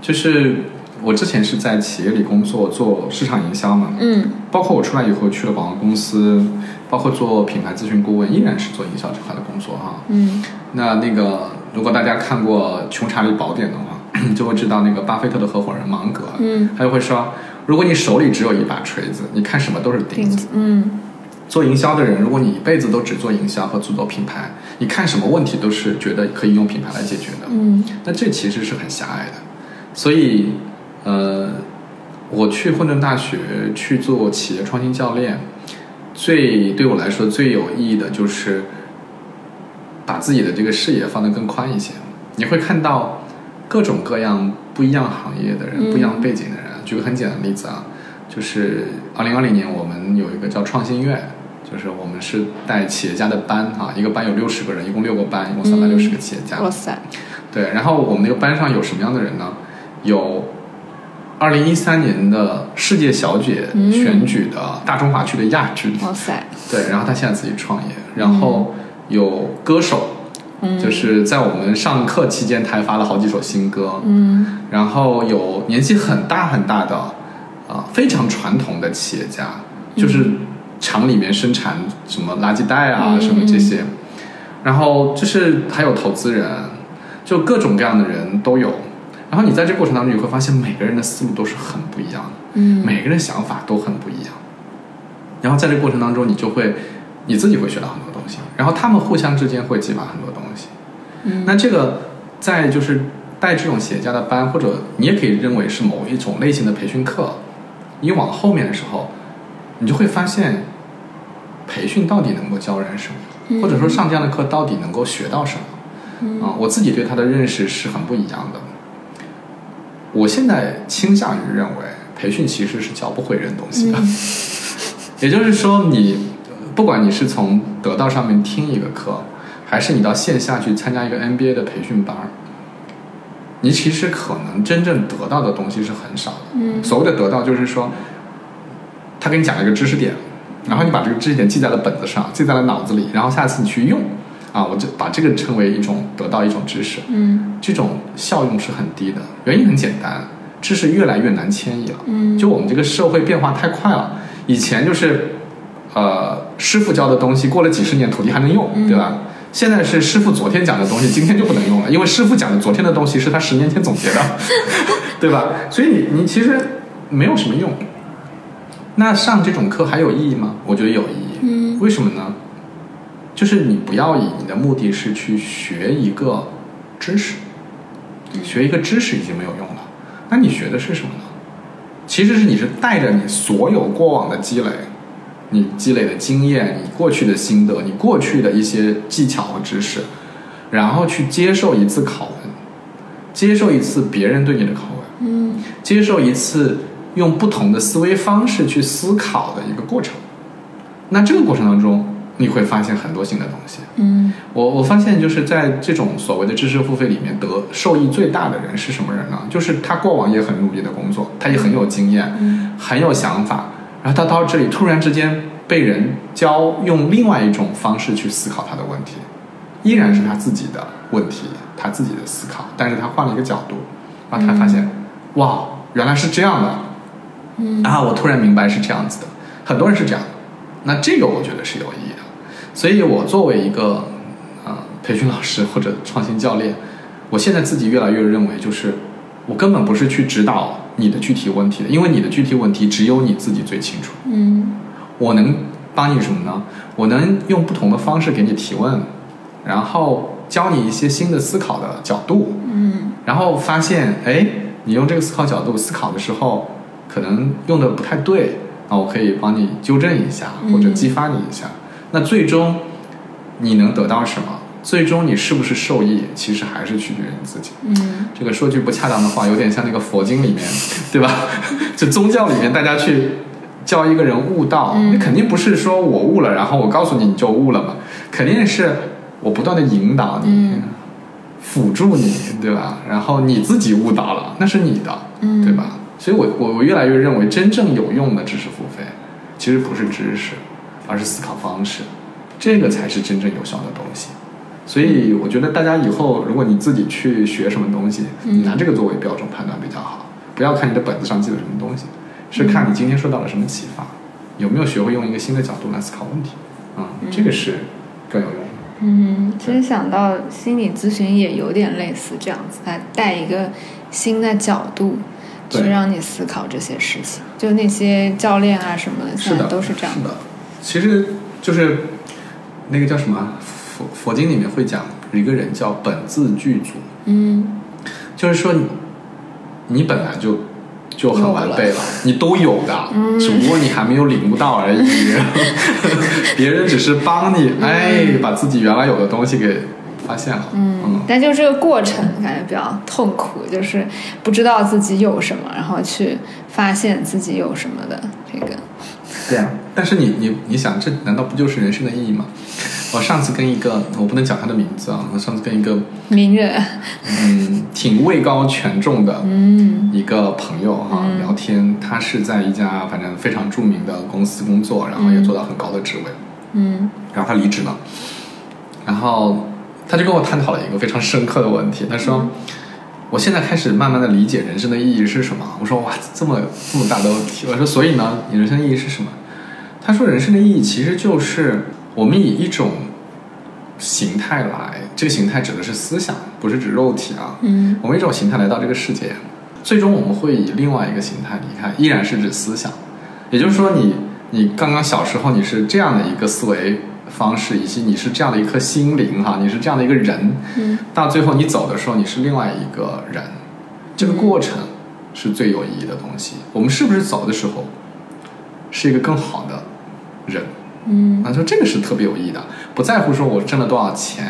就是我之前是在企业里工作，做市场营销嘛，嗯包括我出来以后去了广告公司，包括做品牌咨询顾问，依然是做营销这块的工作哈。嗯那那个，如果大家看过《穷查理宝典》的话，就会知道那个巴菲特的合伙人芒格，嗯，他就会说，如果你手里只有一把锤子，你看什么都是钉子。嗯做营销的人，如果你一辈子都只做营销和只做品牌，你看什么问题都是觉得可以用品牌来解决的。嗯那这其实是很狭隘的。所以，呃，我去混沌大学去做企业创新教练，最对我来说最有意义的就是把自己的这个视野放得更宽一些。你会看到各种各样不一样行业的人、嗯不一样背景的人。举个很简单的例子啊，就是二零二零年我们有一个叫创新院。就是我们是带企业家的班哈、一个班有六十个人，一共六个班，一共三百六十个企业家。哇塞，对，然后我们那个班上有什么样的人呢？有二零一三年的世界小姐嗯选举的大中华区的亚军，哇塞，对，然后他现在自己创业，然后有歌手，嗯。就是在我们上课期间他还发了好几首新歌，嗯。然后有年纪很大很大的，啊、非常传统的企业家，就是厂里面生产什么垃圾袋啊，嗯。什么这些，然后就是还有投资人，就各种各样的人都有。然后你在这过程当中，你会发现每个人的思路都是很不一样的，嗯。每个人想法都很不一样。然后在这过程当中，你就会你自己会学到很多东西，然后他们互相之间会激发很多。嗯那这个在就是带这种企业家的班，或者你也可以认为是某一种类型的培训课，你往后面的时候，你就会发现，培训到底能够教人什么，或者说上这样的课到底能够学到什么。啊、我自己对他的认识是很不一样的。我现在倾向于认为，培训其实是教不会人东西的。也就是说你，不管你是从得到上面听一个课，还是你到线下去参加一个 MBA 的培训班，你其实可能真正得到的东西是很少的。嗯所谓的得到，就是说，他给你讲了一个知识点，然后你把这个知识点记在了本子上，记在了脑子里，然后下次你去用，啊，我就把这个称为一种得到一种知识。嗯这种效用是很低的，原因很简单，知识越来越难迁移了。嗯就我们这个社会变化太快了，以前就是，呃，师傅教的东西过了几十年，徒弟还能用，嗯对吧？现在是师傅昨天讲的东西，今天就不能用了，因为师傅讲的昨天的东西是他十年前总结的，对吧？所以你你其实没有什么用。那上这种课还有意义吗？我觉得有意义。嗯为什么呢？就是你不要以你的目的是去学一个知识，学一个知识已经没有用了。那你学的是什么呢？其实是你是带着你所有过往的积累，你积累的经验，你过去的心得，你过去的一些技巧和知识，然后去接受一次拷问，接受一次别人对你的拷问，嗯接受一次用不同的思维方式去思考的一个过程。那这个过程当中，你会发现很多新的东西。嗯我我发现就是在这种所谓的知识付费里面得受益最大的人是什么人呢？就是他过往也很努力的工作，他也很有经验，嗯很有想法，然后他到这里突然之间被人教用另外一种方式去思考他的问题，依然是他自己的问题，他自己的思考，但是他换了一个角度，然后他发现，哇，原来是这样的，嗯。啊，我突然明白是这样子的，很多人是这样的，那这个我觉得是有意义的，所以我作为一个呃培训老师或者创新教练，我现在自己越来越认为，就是我根本不是去指导你的具体问题的，因为你的具体问题只有你自己最清楚。嗯我能帮你什么呢？我能用不同的方式给你提问，然后教你一些新的思考的角度，嗯然后发现，哎，你用这个思考角度思考的时候，可能用的不太对，那我可以帮你纠正一下，或者激发你一下。那最终你能得到什么？最终你是不是受益，其实还是取决于你自己。嗯这个说句不恰当的话，有点像那个佛经里面，对吧？就宗教里面，大家去教一个人悟道，嗯那肯定不是说我悟了，然后我告诉你你就悟了嘛，肯定是我不断的引导你，嗯辅助你，对吧？然后你自己悟到了，那是你的，嗯对吧？所以我我我越来越认为，真正有用的知识付费，其实不是知识，而是思考方式，这个才是真正有效的东西。所以我觉得大家以后，如果你自己去学什么东西，嗯你拿这个作为标准判断比较好。不要看你的本子上记了什么东西，是看你今天受到了什么启发，有没有学会用一个新的角度来思考问题，啊、这个是更有用的。嗯，其实想到心理咨询也有点类似这样子，它带一个新的角度去让你思考这些事情。就那些教练啊什么的，现在是的，都是这样是。的，其实就是那个叫什么佛佛经里面会讲一个人叫本自具足，嗯就是说你你本来就就很完备了，你都有的，嗯只不过你还没有领悟到而已。别人只是帮你，哎，把自己原来有的东西给发现了。嗯但就这个过程感觉比较痛苦，就是不知道自己有什么，然后去发现自己有什么的这个。对啊。但是你你你想，这难道不就是人生的意义吗？我上次跟一个我不能讲他的名字啊，我上次跟一个名人，嗯挺位高权重的嗯一个朋友哈、聊天，他是在一家反正非常著名的公司工作，然后也做到很高的职位。嗯然后他离职了，然后他就跟我探讨了一个非常深刻的问题。他说：“我现在开始慢慢的理解人生的意义是什么。”我说：“哇，这么这么大的问题。”我说：“所以呢，你人生意义是什么？”他说：“人生的意义其实就是我们以一种形态来，这个形态指的是思想，不是指肉体啊。嗯我们一种形态来到这个世界，最终我们会以另外一个形态离开，依然是指思想。也就是说你，你刚刚小时候你是这样的一个思维方式，以及你是这样的一颗心灵哈，你是这样的一个人，嗯到最后你走的时候，你是另外一个人，这个过程是最有意义的东西。我们是不是走的时候是一个更好的人？嗯。啊，就这个是特别有意义的，不在乎说我挣了多少钱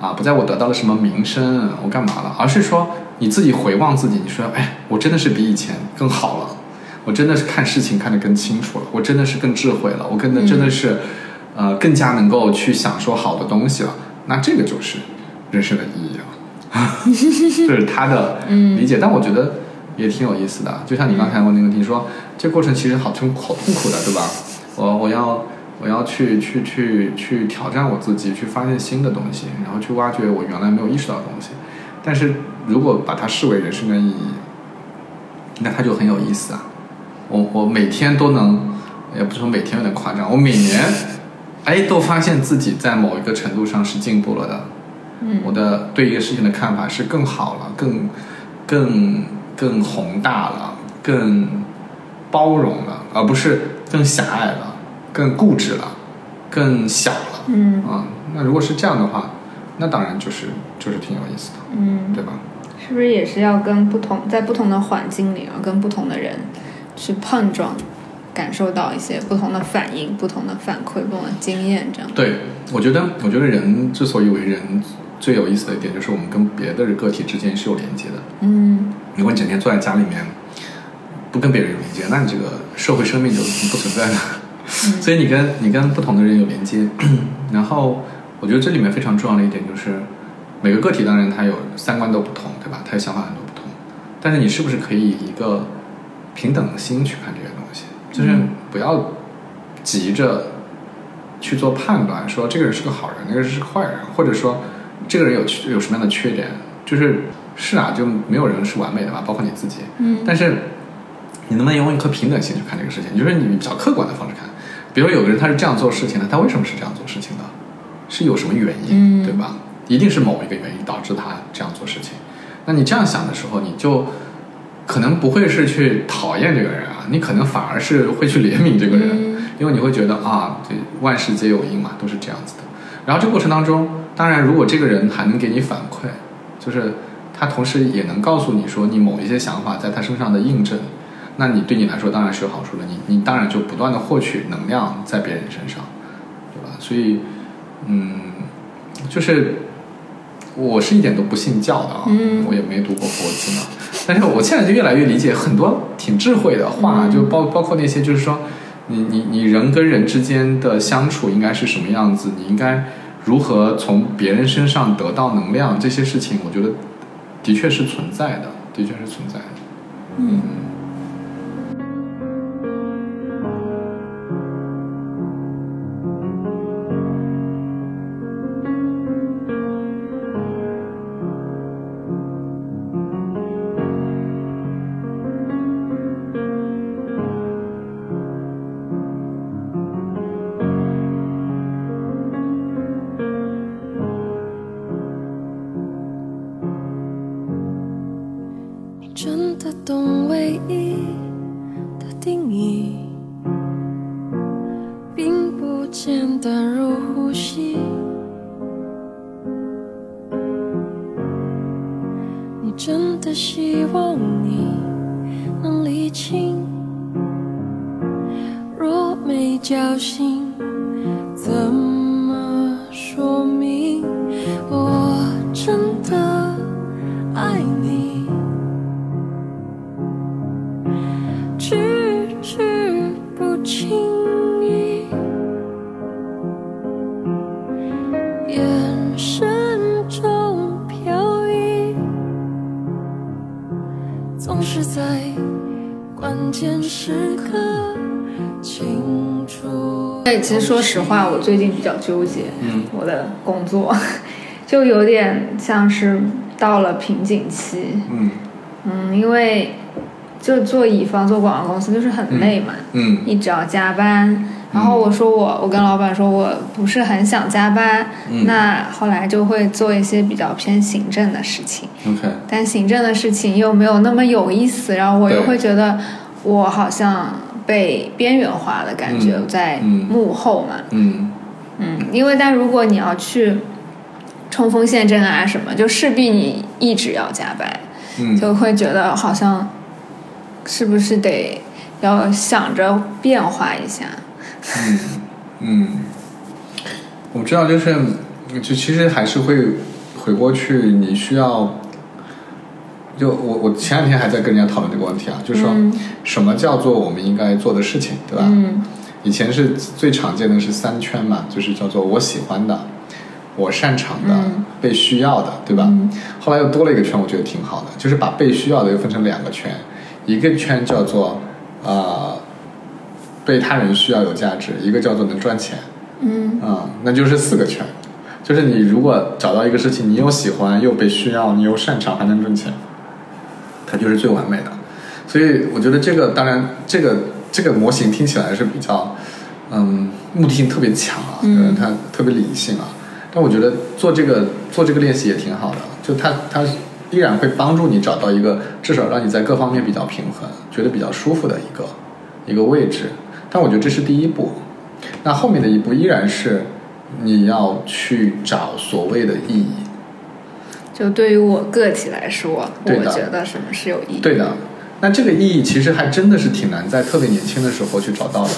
啊，不在乎我得到了什么名声，我干嘛了，而是说你自己回望自己，你说，哎，我真的是比以前更好了，我真的是看事情看得更清楚了，我真的是更智慧了，我真的真的是，呃，更加能够去享受好的东西了，那这个就是人生的意义了，这是他的理解，但我觉得也挺有意思的，就像你刚才问那个问题说，这过程其实好痛好痛苦的，对吧？我我要我要去去去去挑战我自己，去发现新的东西，然后去挖掘我原来没有意识到的东西。但是如果把它视为人生的意义，那它就很有意思啊！我我每天都能，也不是说每天有点夸张，我每年哎都发现自己在某一个程度上是进步了的。嗯我的对一个事情的看法是更好了，更更更宏大了，更包容了，而不是更狭隘了，更固执了，更小了。嗯啊，那如果是这样的话，那当然就是就是挺有意思的，嗯，对吧？是不是也是要跟不同在不同的环境里，然后跟不同的人去碰撞，感受到一些不同的反应、不同的反馈、不同的经验，这样。对，我觉得，我觉得人之所以为人，最有意思的一点就是我们跟别的个体之间是有连接的。嗯如果你整天坐在家里面，不跟别人有连接，那你这个社会生命就不存在了。所以你跟你跟不同的人有连接，然后我觉得这里面非常重要的一点就是，每个个体当然他有三观都不同，对吧？他有想法很多不同，但是你是不是可以以一个平等的心去看这些东西？就是不要急着去做判断，说这个人是个好人，那个人是个坏人，或者说这个人有有什么样的缺点，就是是啊，就没有人是完美的嘛，包括你自己。嗯但是你能不能用一颗平等心去看这个事情？就是你比较客观的方式看。比如有个人他是这样做事情的，他为什么是这样做事情的？是有什么原因，嗯对吧？一定是某一个原因导致他这样做事情。那你这样想的时候，你就可能不会是去讨厌这个人啊，你可能反而是会去怜悯这个人，嗯因为你会觉得啊，这万事皆有因嘛，都是这样子的。然后这个过程当中，当然如果这个人还能给你反馈，就是他同时也能告诉你说你某一些想法在他身上的印证，那你对你来说当然是有好处的。你你当然就不断的获取能量在别人身上，对吧？所以，嗯，就是我是一点都不信教的啊，嗯我也没读过佛经啊，但是我现在就越来越理解很多挺智慧的话，嗯就包包括那些就是说，你你你人跟人之间的相处应该是什么样子，你应该如何从别人身上得到能量，这些事情，我觉得的确是存在的，的确是存在的。嗯其实说实话，我最近比较纠结，嗯。我的工作就有点像是到了瓶颈期，嗯。嗯，因为就做乙方做广告公司就是很累嘛，嗯。一直要加班。然后我说我我跟老板说我不是很想加班，嗯那后来就会做一些比较偏行政的事情，，OK，但行政的事情又没有那么有意思，然后我又会觉得我好像被边缘化的感觉嗯在嗯幕后嘛，嗯嗯，因为但如果你要去冲锋陷阵啊什么，就势必你一直要加班，嗯，就会觉得好像是不是得要想着变化一下。嗯，我知道，就是就其实还是会回过去，你需要。就我我前两天还在跟人家讨论这个问题啊，就是说嗯什么叫做我们应该做的事情，对吧？嗯以前是最常见的是三圈嘛，就是叫做我喜欢的、我擅长的、嗯被需要的，对吧？嗯后来又多了一个圈，我觉得挺好的，就是把被需要的又分成两个圈，一个圈叫做呃被他人需要有价值，一个叫做能赚钱，嗯啊、那就是四个圈。就是你如果找到一个事情，你又喜欢又被需要，你又擅长还能挣钱，它就是最完美的。所以我觉得这个当然这个这个模型听起来是比较嗯目的性特别强啊，嗯它特别理性啊。但我觉得做这个做这个练习也挺好的，就它它依然会帮助你找到一个至少让你在各方面比较平衡，觉得比较舒服的一个一个位置。但我觉得这是第一步，那后面的一步依然是你要去找所谓的意义。就对于我个体来说，我觉得什么是有意义？对的，那这个意义其实还真的是挺难在特别年轻的时候去找到的，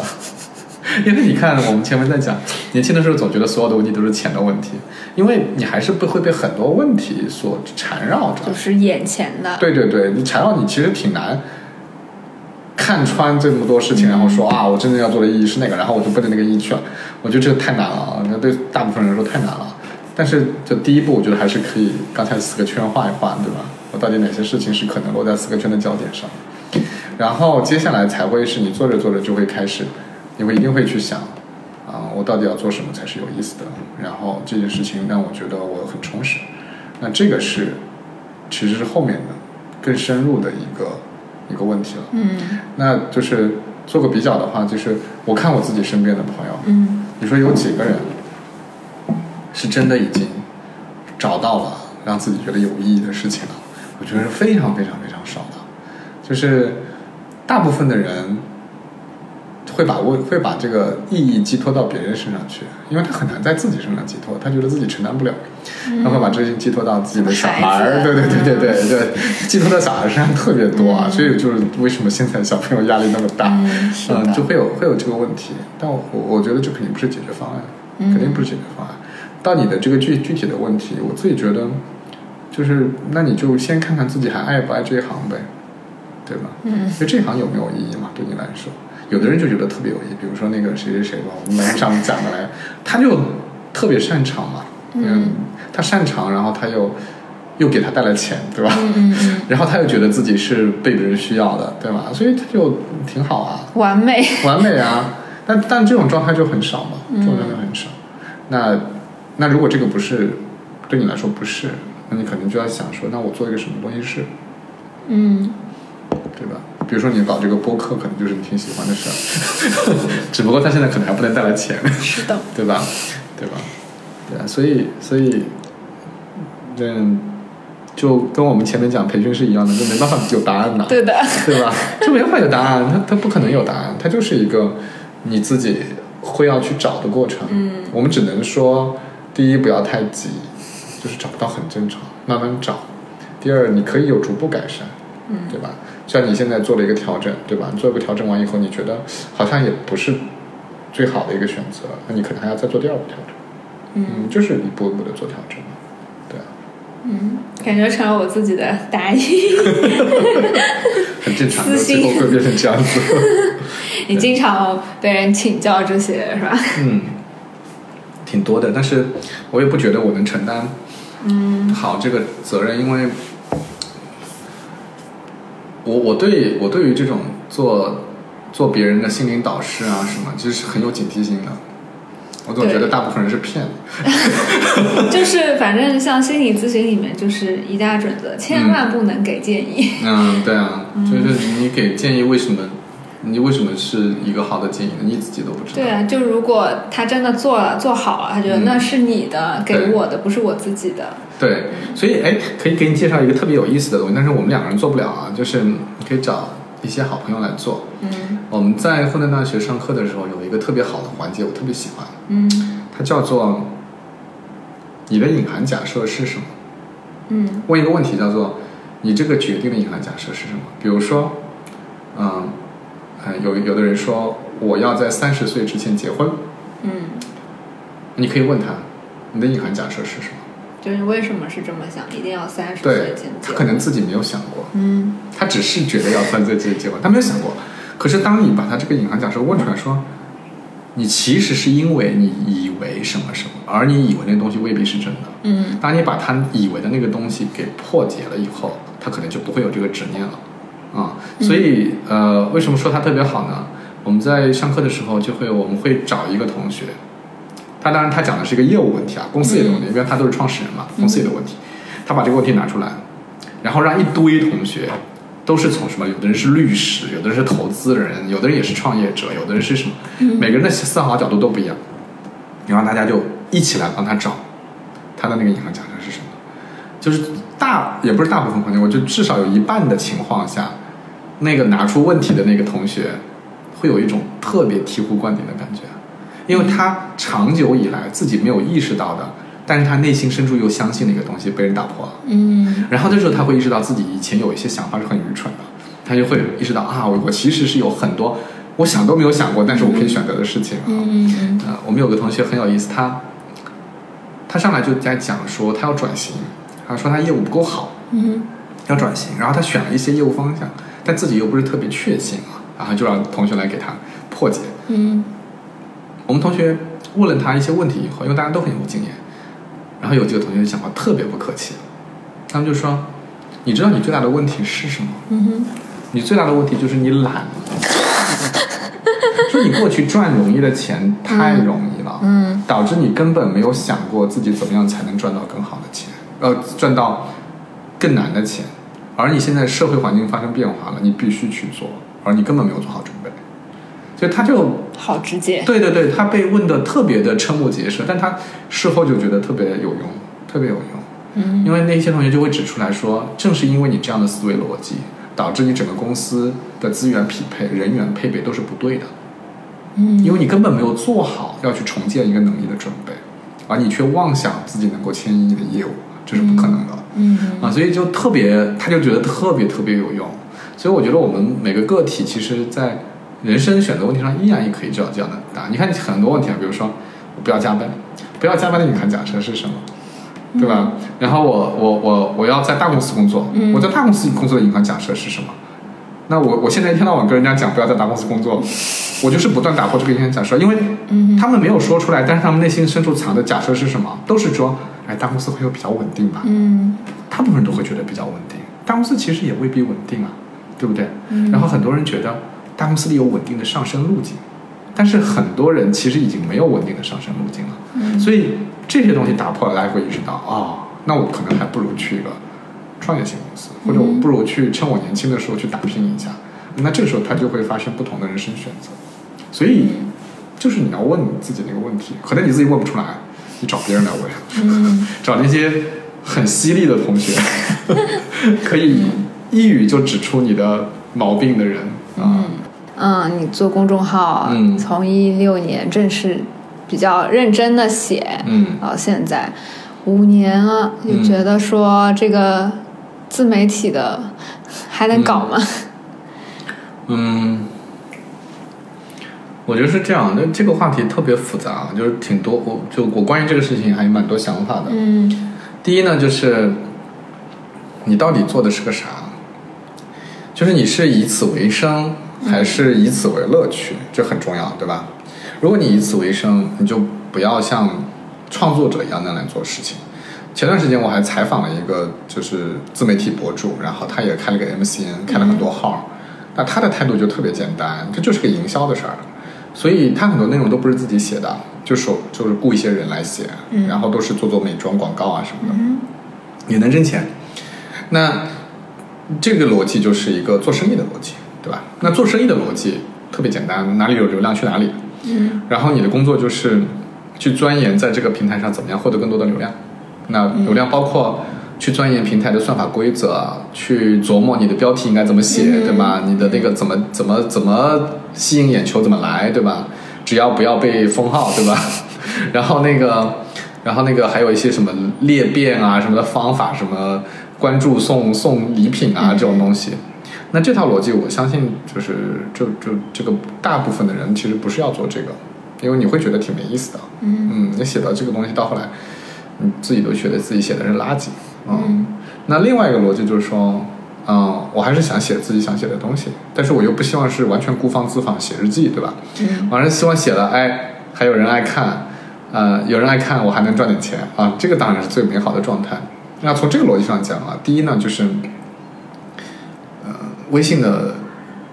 因为你看我们前面在讲，年轻的时候总觉得所有的问题都是钱的问题，因为你还是被会被很多问题所缠绕着。就是眼前的。对对对，你缠绕你其实挺难看穿这么多事情，然后说啊，我真正要做的意义是那个，然后我就奔着那个意义去了。我觉得这个太难了啊，那对大部分人来说太难了。但是就第一步，我觉得还是可以，刚才四个圈画一画，对吧？我到底哪些事情是可能落在四个圈的焦点上？然后接下来才会是你做着做着就会开始，你会一定会去想，啊，我到底要做什么才是有意思的？然后这件事情让我觉得我很充实。那这个是其实是后面的更深入的一个一个问题了。嗯那就是做个比较的话，就是我看我自己身边的朋友，嗯你说有几个人是真的已经找到了让自己觉得有意义的事情了？我觉得是非常非常非常少的，就是大部分的人会把问会把这个意义寄托到别人身上去，因为他很难在自己身上寄托，他觉得自己承担不了，他会把这些寄托到自己的小孩 孩儿，对对对对对对，寄托到小孩身上特别多啊，所以就是为什么现在小朋友压力那么大，嗯嗯，就会有会有这个问题，但我我我觉得这肯定不是解决方案，嗯肯定不是解决方案。到你的这个具具体的问题，我自己觉得，就是那你就先看看自己还爱不爱这一行呗，对吧？嗯因为这行有没有意义嘛？对你来说，有的人就觉得特别有意义，比如说那个谁谁谁吧，我们栏目上讲的来，他就特别擅长嘛，嗯，他擅长，然后他又又给他带来钱，对吧？嗯嗯嗯，然后他又觉得自己是被别人需要的，对吧？所以他就挺好啊。完美。完美啊，但但这种状态就很少嘛，这种状态很少。那那如果这个不是对你来说不是，那你可能就要想说，那我做一个什么东西是，嗯对吧？比如说你搞这个播客，可能就是你挺喜欢的事儿，只不过它现在可能还不能带来钱，是的。对吧？对吧？对啊，所以所以，嗯，就跟我们前面讲培训是一样的，就没办法有答案的，对的，对吧？就没办法有答案，它它不可能有答案，它就是一个你自己会要去找的过程。嗯，我们只能说，第一不要太急，就是找不到很正常，慢慢找。第二，你可以有逐步改善，嗯，对吧？像你现在做了一个调整，对吧？你做一个调整完以后，你觉得好像也不是最好的一个选择，那你可能还要再做第二步调整。嗯，就是一步一步的做调整嘛，对啊，感觉成了我自己的答疑。很正常最后会变成这样子。你经常被人请教这些是吧？嗯，挺多的，但是我也不觉得我能承担嗯好这个责任，因为我我对我对于这种做做别人的心灵导师啊什么，其实是很有警惕性的。我总觉得大部分人是骗子。就是反正像心理咨询里面就是一大准则，千万不能给建议。嗯，对啊，就是你给建议，为什么你为什么是一个好的建议呢？你自己都不知道。对啊，就如果他真的做了做好了，他觉得嗯那是你的，对给我的，不是我自己的。对，所以哎，可以给你介绍一个特别有意思的东西，但是我们两个人做不了啊，就是你可以找一些好朋友来做。嗯我们在复旦大学上课的时候，有一个特别好的环节，我特别喜欢，嗯它叫做你的隐含假设是什么？嗯问一个问题叫做你这个决定的隐含假设是什么？比如说，嗯，呃，有有的人说我要在三十岁之前结婚，嗯，你可以问他你的隐含假设是什么？就是为什么是这么想？一定要三十岁前他结婚？可能自己没有想过，嗯他只是觉得要三十岁之前结婚，他没有想过。可是当你把他这个隐含假设问出来说，你其实是因为你以为什么什么，而你以为那东西未必是真的。嗯当你把他以为的那个东西给破解了以后，他可能就不会有这个执念了啊。所以呃，为什么说它特别好呢？我们在上课的时候就会，我们会找一个同学，他当然他讲的是一个业务问题啊，公司也有问题，因为他都是创始人嘛，公司也有问题。他把这个问题拿出来，然后让一堆同学都是从什么，有的人是律师，有的人是投资人，有的人也是创业者，有的人是什么，每个人的思考角度都不一样，然后大家就一起来帮他找他的那个银行假设是什么。就是大也不是大部分环境，我就至少有一半的情况下，那个拿出问题的那个同学会有一种特别醍醐灌顶的感觉，因为他长久以来自己没有意识到的，但是他内心深处又相信的一个东西被人打破了。嗯。然后这时候他会意识到自己以前有一些想法是很愚蠢的，他就会意识到啊，我我其实是有很多我想都没有想过，但是我可以选择的事情啊。嗯嗯。呃，我们有个同学很有意思，他他上来就在讲说他要转型，他说他业务不够好，嗯。要转型，然后他选了一些业务方向，但自己又不是特别确信啊，然后就让同学来给他破解。嗯我们同学问了他一些问题以后，因为大家都很有经验，然后有几个同学讲话特别不客气，他们就说：“你知道你最大的问题是什么？嗯哼你最大的问题就是你懒。说你过去赚容易的钱太容易了，嗯导致你根本没有想过自己怎么样才能赚到更好的钱，呃，赚到更难的钱。而你现在社会环境发生变化了，你必须去做，而你根本没有做好准备。所以他就好直接。对对对，他被问的特别的瞠目结舌，但他事后就觉得特别有用，特别有用。嗯因为那些同学就会指出来说，正是因为你这样的思维逻辑，导致你整个公司的资源匹配、人员配备都是不对的。嗯因为你根本没有做好要去重建一个能力的准备，而你却妄想自己能够迁移你的业务，这是不可能的。嗯啊，所以就特别，他就觉得特别特别有用。所以我觉得我们每个个体，其实在人生选择问题上，依然也可以找这样的答案。你看很多问题啊，比如说我不要加班，不要加班的隐含假设是什么？对吧？然后我我我我要在大公司工作，嗯我在大公司工作的隐含假设是什么？那我我现在一天到晚跟人家讲不要在大公司工作，我就是不断打破这个隐含假设，因为嗯他们没有说出来，但是他们内心深处藏的假设是什么？都是说，哎，大公司会有比较稳定吧？嗯大部分人都会觉得比较稳定，大公司其实也未必稳定啊，对不对？然后很多人觉得大公司里有稳定的上升路径，但是很多人其实已经没有稳定的上升路径了。所以这些东西打破了，大家会意识到，哦，那我可能还不如去一个创业型公司，或者我不如去趁我年轻的时候去打拼一下。那这个时候他就会发生不同的人生选择。所以就是你要问你自己那个问题，可能你自己问不出来，你找别人来问，嗯 找那些很犀利的同学，可以一语就指出你的毛病的人啊。嗯，你做公众号，嗯从一六年正式比较认真的写，嗯到现在五年了，就觉得说这个自媒体的还能搞吗？嗯，我觉得是这样。那这个话题特别复杂，就是挺多，我就我关于这个事情还有蛮多想法的。嗯第一呢，就是你到底做的是个啥？就是你是以此为生，还是以此为乐趣？这很重要，对吧？如果你以此为生，你就不要像创作者一样那样来做事情。前段时间我还采访了一个就是自媒体博主，然后他也开了个 MCN，开了很多号，那他的态度就特别简单，这就是个营销的事儿，所以他很多内容都不是自己写的，就是就是雇一些人来写，然后都是做做美妆广告啊什么的，也能挣钱。那这个逻辑就是一个做生意的逻辑，对吧？那做生意的逻辑特别简单，哪里有流量去哪里。嗯然后你的工作就是去钻研在这个平台上怎么样获得更多的流量。那流量包括去钻研平台的算法规则，去琢磨你的标题应该怎么写，对吧？你的那个怎么怎么怎么吸引眼球怎么来，对吧？只要不要被封号，对吧？然后那个，然后那个还有一些什么裂变啊什么的方法，什么关注送送礼品啊这种东西。那这套逻辑，我相信就是就就这个大部分的人其实不是要做这个，因为你会觉得挺没意思的。嗯你写的这个东西到后来，你自己都觉得自己写的是垃圾。嗯，那另外一个逻辑就是说，嗯，我还是想写自己想写的东西，但是我又不希望是完全孤芳自赏写日记，对吧？嗯我还是希望写了，哎，还有人爱看，呃，有人爱看，我还能赚点钱啊，这个当然是最美好的状态。那从这个逻辑上讲啊，第一呢，就是，呃，微信的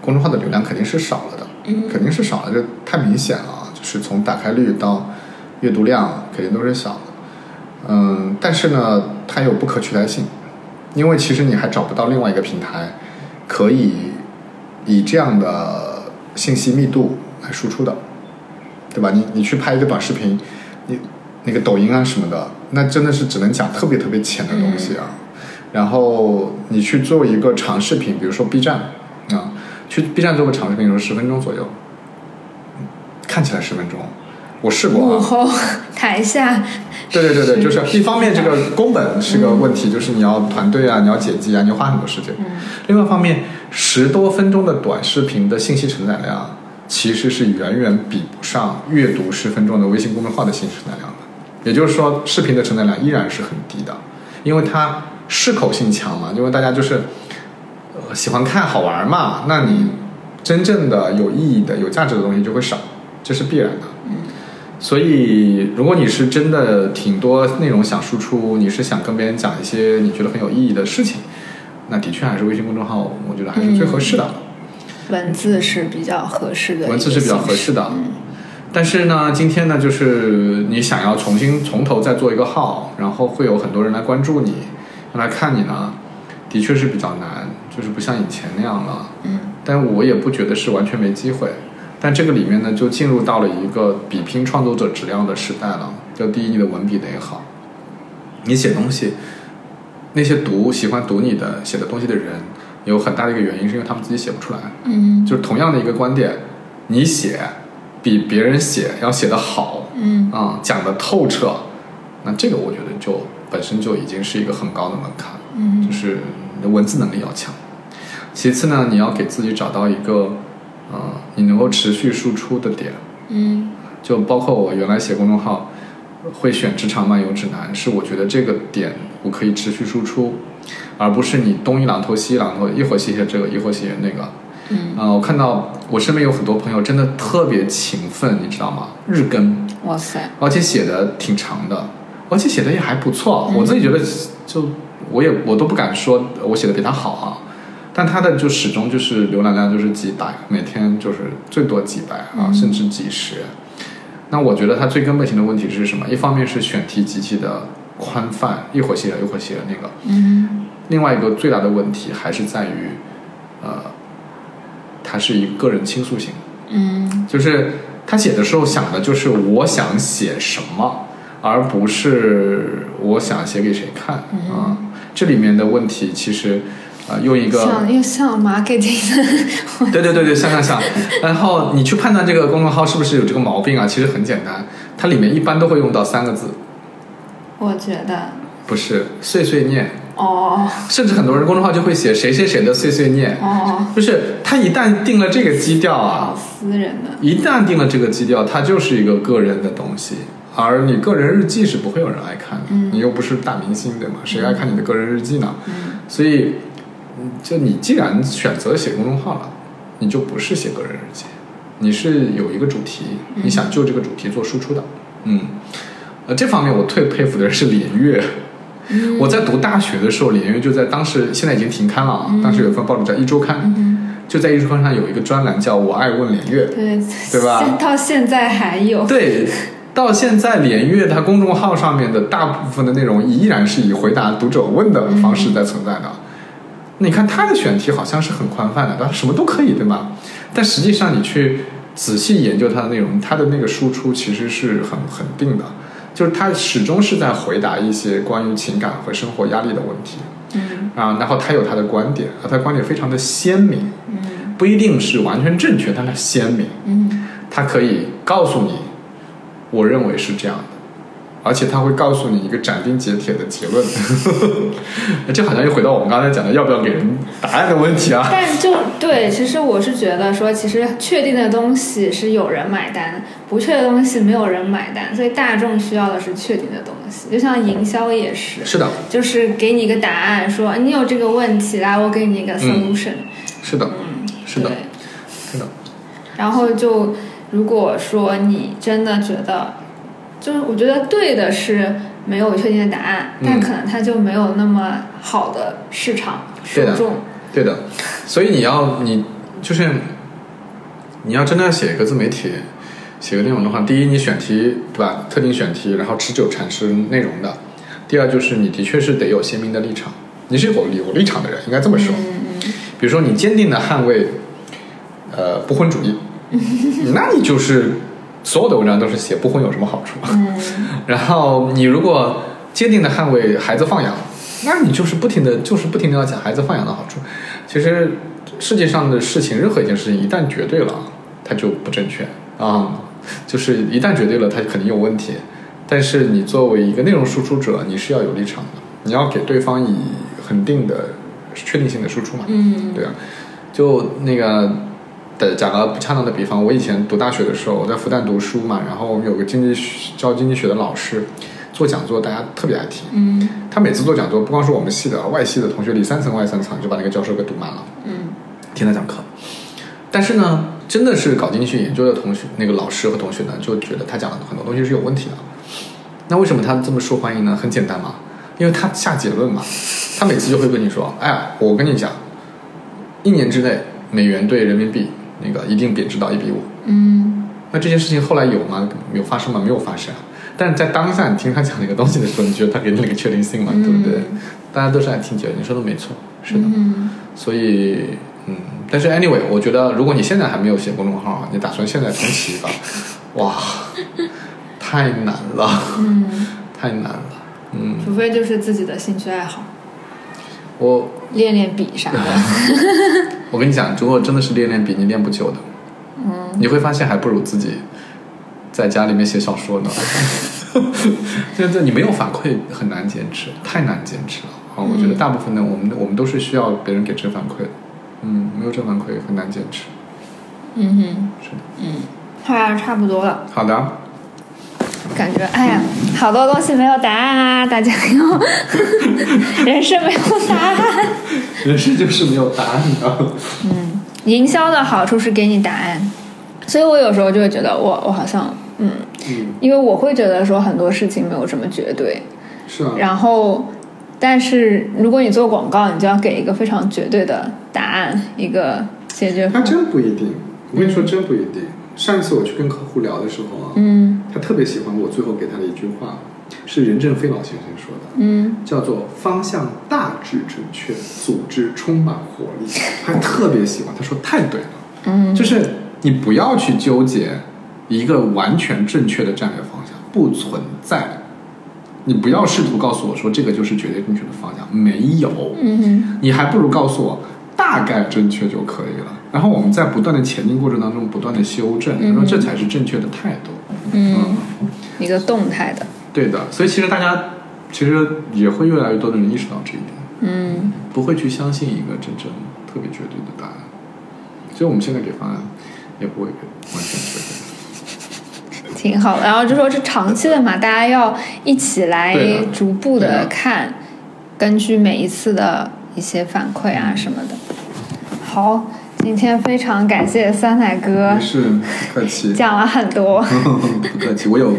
公众号的流量肯定是少了的，肯定是少了，这太明显了啊，就是从打开率到阅读量肯定都是小的。嗯，但是呢，它有不可取代性，因为其实你还找不到另外一个平台可以以这样的信息密度来输出的，对吧？你你去拍一个短视频，你那个抖音啊什么的，那真的是只能讲特别特别浅的东西啊。然后你去做一个长视频，比如说 B 站啊，去 B 站做个长视频，比如十分钟左右，看起来十分钟，我试过啊，幕后台下，对对对对，就是是一方面这个工本是个问题，就是你要团队啊，你要剪辑啊，你要花很多时间。另外一方面，十多分钟的短视频的信息承载量，其实是远远比不上阅读十分钟的微信公众号的信息承载量的。也就是说，视频的承载量依然是很低的，因为它适口性强嘛，因为大家就是呃喜欢看好玩嘛，那你真正的有意义的、有价值的东西就会少，这是必然的。所以，如果你是真的挺多内容想输出，你是想跟别人讲一些你觉得很有意义的事情，那的确还是微信公众号，我觉得还是最合适的。文字是比较合适的，文字是比较合适的。但是呢，今天呢，就是你想要重新从头再做一个号，然后会有很多人来关注你，来看你呢，的确是比较难，就是不像以前那样了。嗯。但我也不觉得是完全没机会。但这个里面呢，就进入到了一个比拼创作者质量的时代了。就第一，你的文笔得好，你写东西，那些读喜欢读你的写的东西的人，有很大的一个原因是因为他们自己写不出来。嗯就是同样的一个观点，你写比别人写要写得好，嗯啊、讲得透彻，那这个我觉得就本身就已经是一个很高的门槛，嗯就是你的文字能力要强。其次呢，你要给自己找到一个，呃，你能够持续输出的点，嗯就包括我原来写公众号会选职场漫游指南，是我觉得这个点我可以持续输出，而不是你东一榔头西一榔头，一会儿写写这个，一会儿写写那个。嗯，啊、我看到我身边有很多朋友真的特别勤奋，你知道吗？日更，哇塞，而且写的挺长的，而且写的也还不错。我自己觉得就我也我都不敢说我写的比他好啊，但他的就始终就是浏览量就是几百，每天就是最多几百啊，甚至几十。那我觉得他最根本性的问题是什么？一方面是选题极其的宽泛，一会儿写了，一会儿写了那个。嗯另外一个最大的问题还是在于，呃，它是一个个人倾诉型，嗯就是他写的时候想的就是我想写什么，而不是我想写给谁看啊。这里面的问题其实，呃，用一个像又像 marketing 的，对对对对，像像像。然后你去判断这个公众号是不是有这个毛病啊，其实很简单，它里面一般都会用到三个字，我觉得。不是碎碎念，哦。甚至很多人公众号就会写谁谁谁的碎碎念，哦，就是他一旦定了这个基调啊好，私人的，一旦定了这个基调，它就是一个个人的东西。而你个人日记是不会有人爱看的，嗯。你又不是大明星，对吗？谁爱看你的个人日记呢？嗯。所以，嗯就你既然选择写公众号了，你就不是写个人日记，你是有一个主题，嗯你想就这个主题做输出的。嗯，呃，这方面我最佩服的人是连岳。嗯我在读大学的时候，连岳就在当时现在已经停刊了啊，嗯当时有一份报纸叫《一周刊》，就在《一周刊》上有一个专栏叫“我爱问连岳”，对对吧到现在还有，对，到现在连月它公众号上面的大部分的内容依然是以回答读者问的方式在存在的。你看他的选题好像是很宽泛的，他什么都可以，对吗？但实际上你去仔细研究他的内容，他的那个输出其实是很很定的，就是他始终是在回答一些关于情感和生活压力的问题。嗯啊，然后他有他的观点，而他的观点非常的鲜明，嗯不一定是完全正确，但它鲜明。嗯他可以告诉你，我认为是这样的，而且他会告诉你一个斩钉截铁的结论。这好像又回到我们刚才讲的要不要给人答案的问题啊。但就对，其实我是觉得说，其实确定的东西是有人买单，不确定的东西没有人买单，所以大众需要的是确定的东西。就像营销也是，是的，就是给你一个答案，说你有这个问题，来，我给你一个 solution。是的，嗯，是的对，是的，然后就如果说你真的觉得，就是我觉得对的是没有确定的答案，嗯但可能它就没有那么好的市场受众。对的。所以你要你就是你要真的要写一个自媒体，写个内容的话，第一你选题对吧？特定选题，然后持久产生内容的。第二就是你的确是得有鲜明的立场，你是有有立场的人，应该这么说。嗯比如说你坚定的捍卫，呃，不婚主义，那你就是所有的文章都是写不婚有什么好处。嗯 然后你如果坚定的捍卫孩子放养，那你就是不停的就是不停的要讲孩子放养的好处。其实世界上的事情，任何一件事情一旦绝对了，它就不正确啊、就是一旦绝对了，它肯定有问题。但是你作为一个内容输出者，你是要有立场的，你要给对方以恒定的确定性的输出嘛。嗯对啊，就那个的讲个不恰当的比方，我以前读大学的时候，我在复旦读书嘛，然后我们有个经济学教经济学的老师做讲座，大家特别爱听。嗯他每次做讲座，不光是我们系的，外系的同学里三层外三层就把那个教授给堵满了，嗯听他讲课。但是呢，真的是搞经济学研究的同学，那个老师和同学呢，就觉得他讲的很多东西是有问题的。那为什么他这么受欢迎呢？很简单嘛，因为他下结论嘛。他每次就会跟你说：“哎呀，我跟你讲，一年之内美元对人民币那个一定贬值到一比五。嗯那这件事情后来有吗？有发生吗？没有发生。但是在当下你听他讲那个东西的时候，你觉得他给你了一个确定性嘛，对不对？大家都是爱听结论，你说的没错，是的。嗯所以，嗯，但是 anyway，我觉得如果你现在还没有写公众号，你打算现在重启一个，哇，太难了，嗯，太难了。嗯，除非就是自己的兴趣爱好，我练练笔啥的。我跟你讲，如果真的是练练笔，你练不久的。嗯你会发现还不如自己在家里面写小说呢。现在你没有反馈很难坚持，太难坚持了啊！我觉得大部分的我们我们都是需要别人给正反馈的，嗯，没有正反馈很难坚持。嗯哼，是的，嗯，好呀，差不多了。好的，感觉哎呀，好多东西没有答案啊，大家要人生没有答案。人生就是没有答案的。营销的好处是给你答案，所以我有时候就会觉得我我好像嗯，嗯，因为我会觉得说很多事情没有这么绝对，是啊，然后但是如果你做广告，你就要给一个非常绝对的答案，一个解决。那真不一定。我跟你说，真不一定。上一次我去跟客户聊的时候啊，嗯他特别喜欢我最后给他的一句话，是任正非老先生说的。嗯叫做方向大致正确，组织充满活力。他特别喜欢，他说太对了，嗯，就是你不要去纠结一个完全正确的战略方向，不存在。你不要试图告诉我说这个就是绝对正确的方向，没有。嗯你还不如告诉我大概正确就可以了。然后我们在不断的前进过程当中，不断的修正，嗯说这才是正确的态度。嗯，一个动态的，对的，所以其实大家其实也会越来越多的人意识到这一点，嗯不会去相信一个真正特别绝对的答案。所以我们现在给方案也不会完全绝对。挺好的。然后就说是长期的嘛，大家要一起来逐步的看，根据每一次的一些反馈啊什么的。好，今天非常感谢酸奶哥没事，不客气，讲了很多。不客气，我有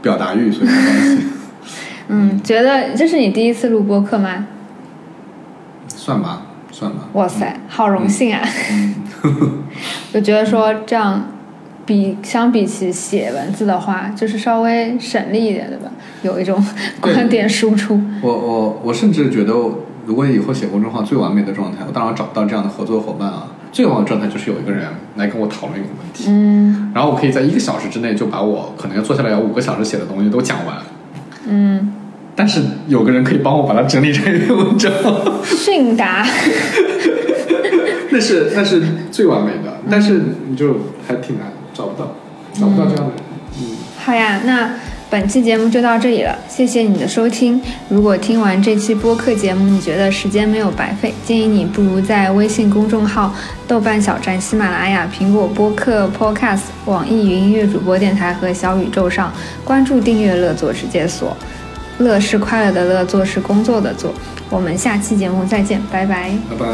表达欲，所以没关系。嗯，觉得这是你第一次录播客吗？算吧，算吧。哇塞，好荣幸啊！嗯，就觉得说这样比相比起写文字的话，就是稍微省力一点，对吧？有一种观点输出。我我我甚至觉得，如果以后写公众号最完美的状态，我当然找不到这样的合作伙伴啊。最完美的状态就是有一个人来跟我讨论一个问题，嗯然后我可以在一个小时之内就把我可能要坐下来要五个小时写的东西都讲完。嗯，但是有个人可以帮我把它整理成一篇文章，迅达。那是那是最完美的，但是你就还挺难找不到，找不到这样的人。嗯，好呀，那本期节目就到这里了，谢谢你的收听。如果听完这期播客节目，你觉得时间没有白费，建议你不如在微信公众号、豆瓣小站、喜马拉雅、苹果播客 Podcast、网易云音乐主播电台和小宇宙上关注订阅“乐作直接所”。乐是快乐的乐，做是工作的做。我们下期节目再见，拜拜。拜拜。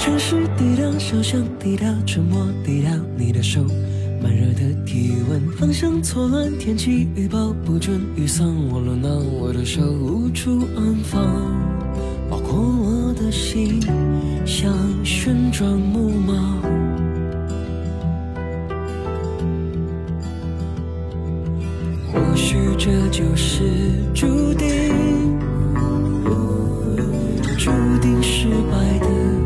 城市低调，小巷低调，沉默低调，你的手，慢热的体温，方向错乱，天气预报不准雨伞，我落难，我的手无处安放，包括我的心，像旋转木马。或许这就是注定。注定失败的。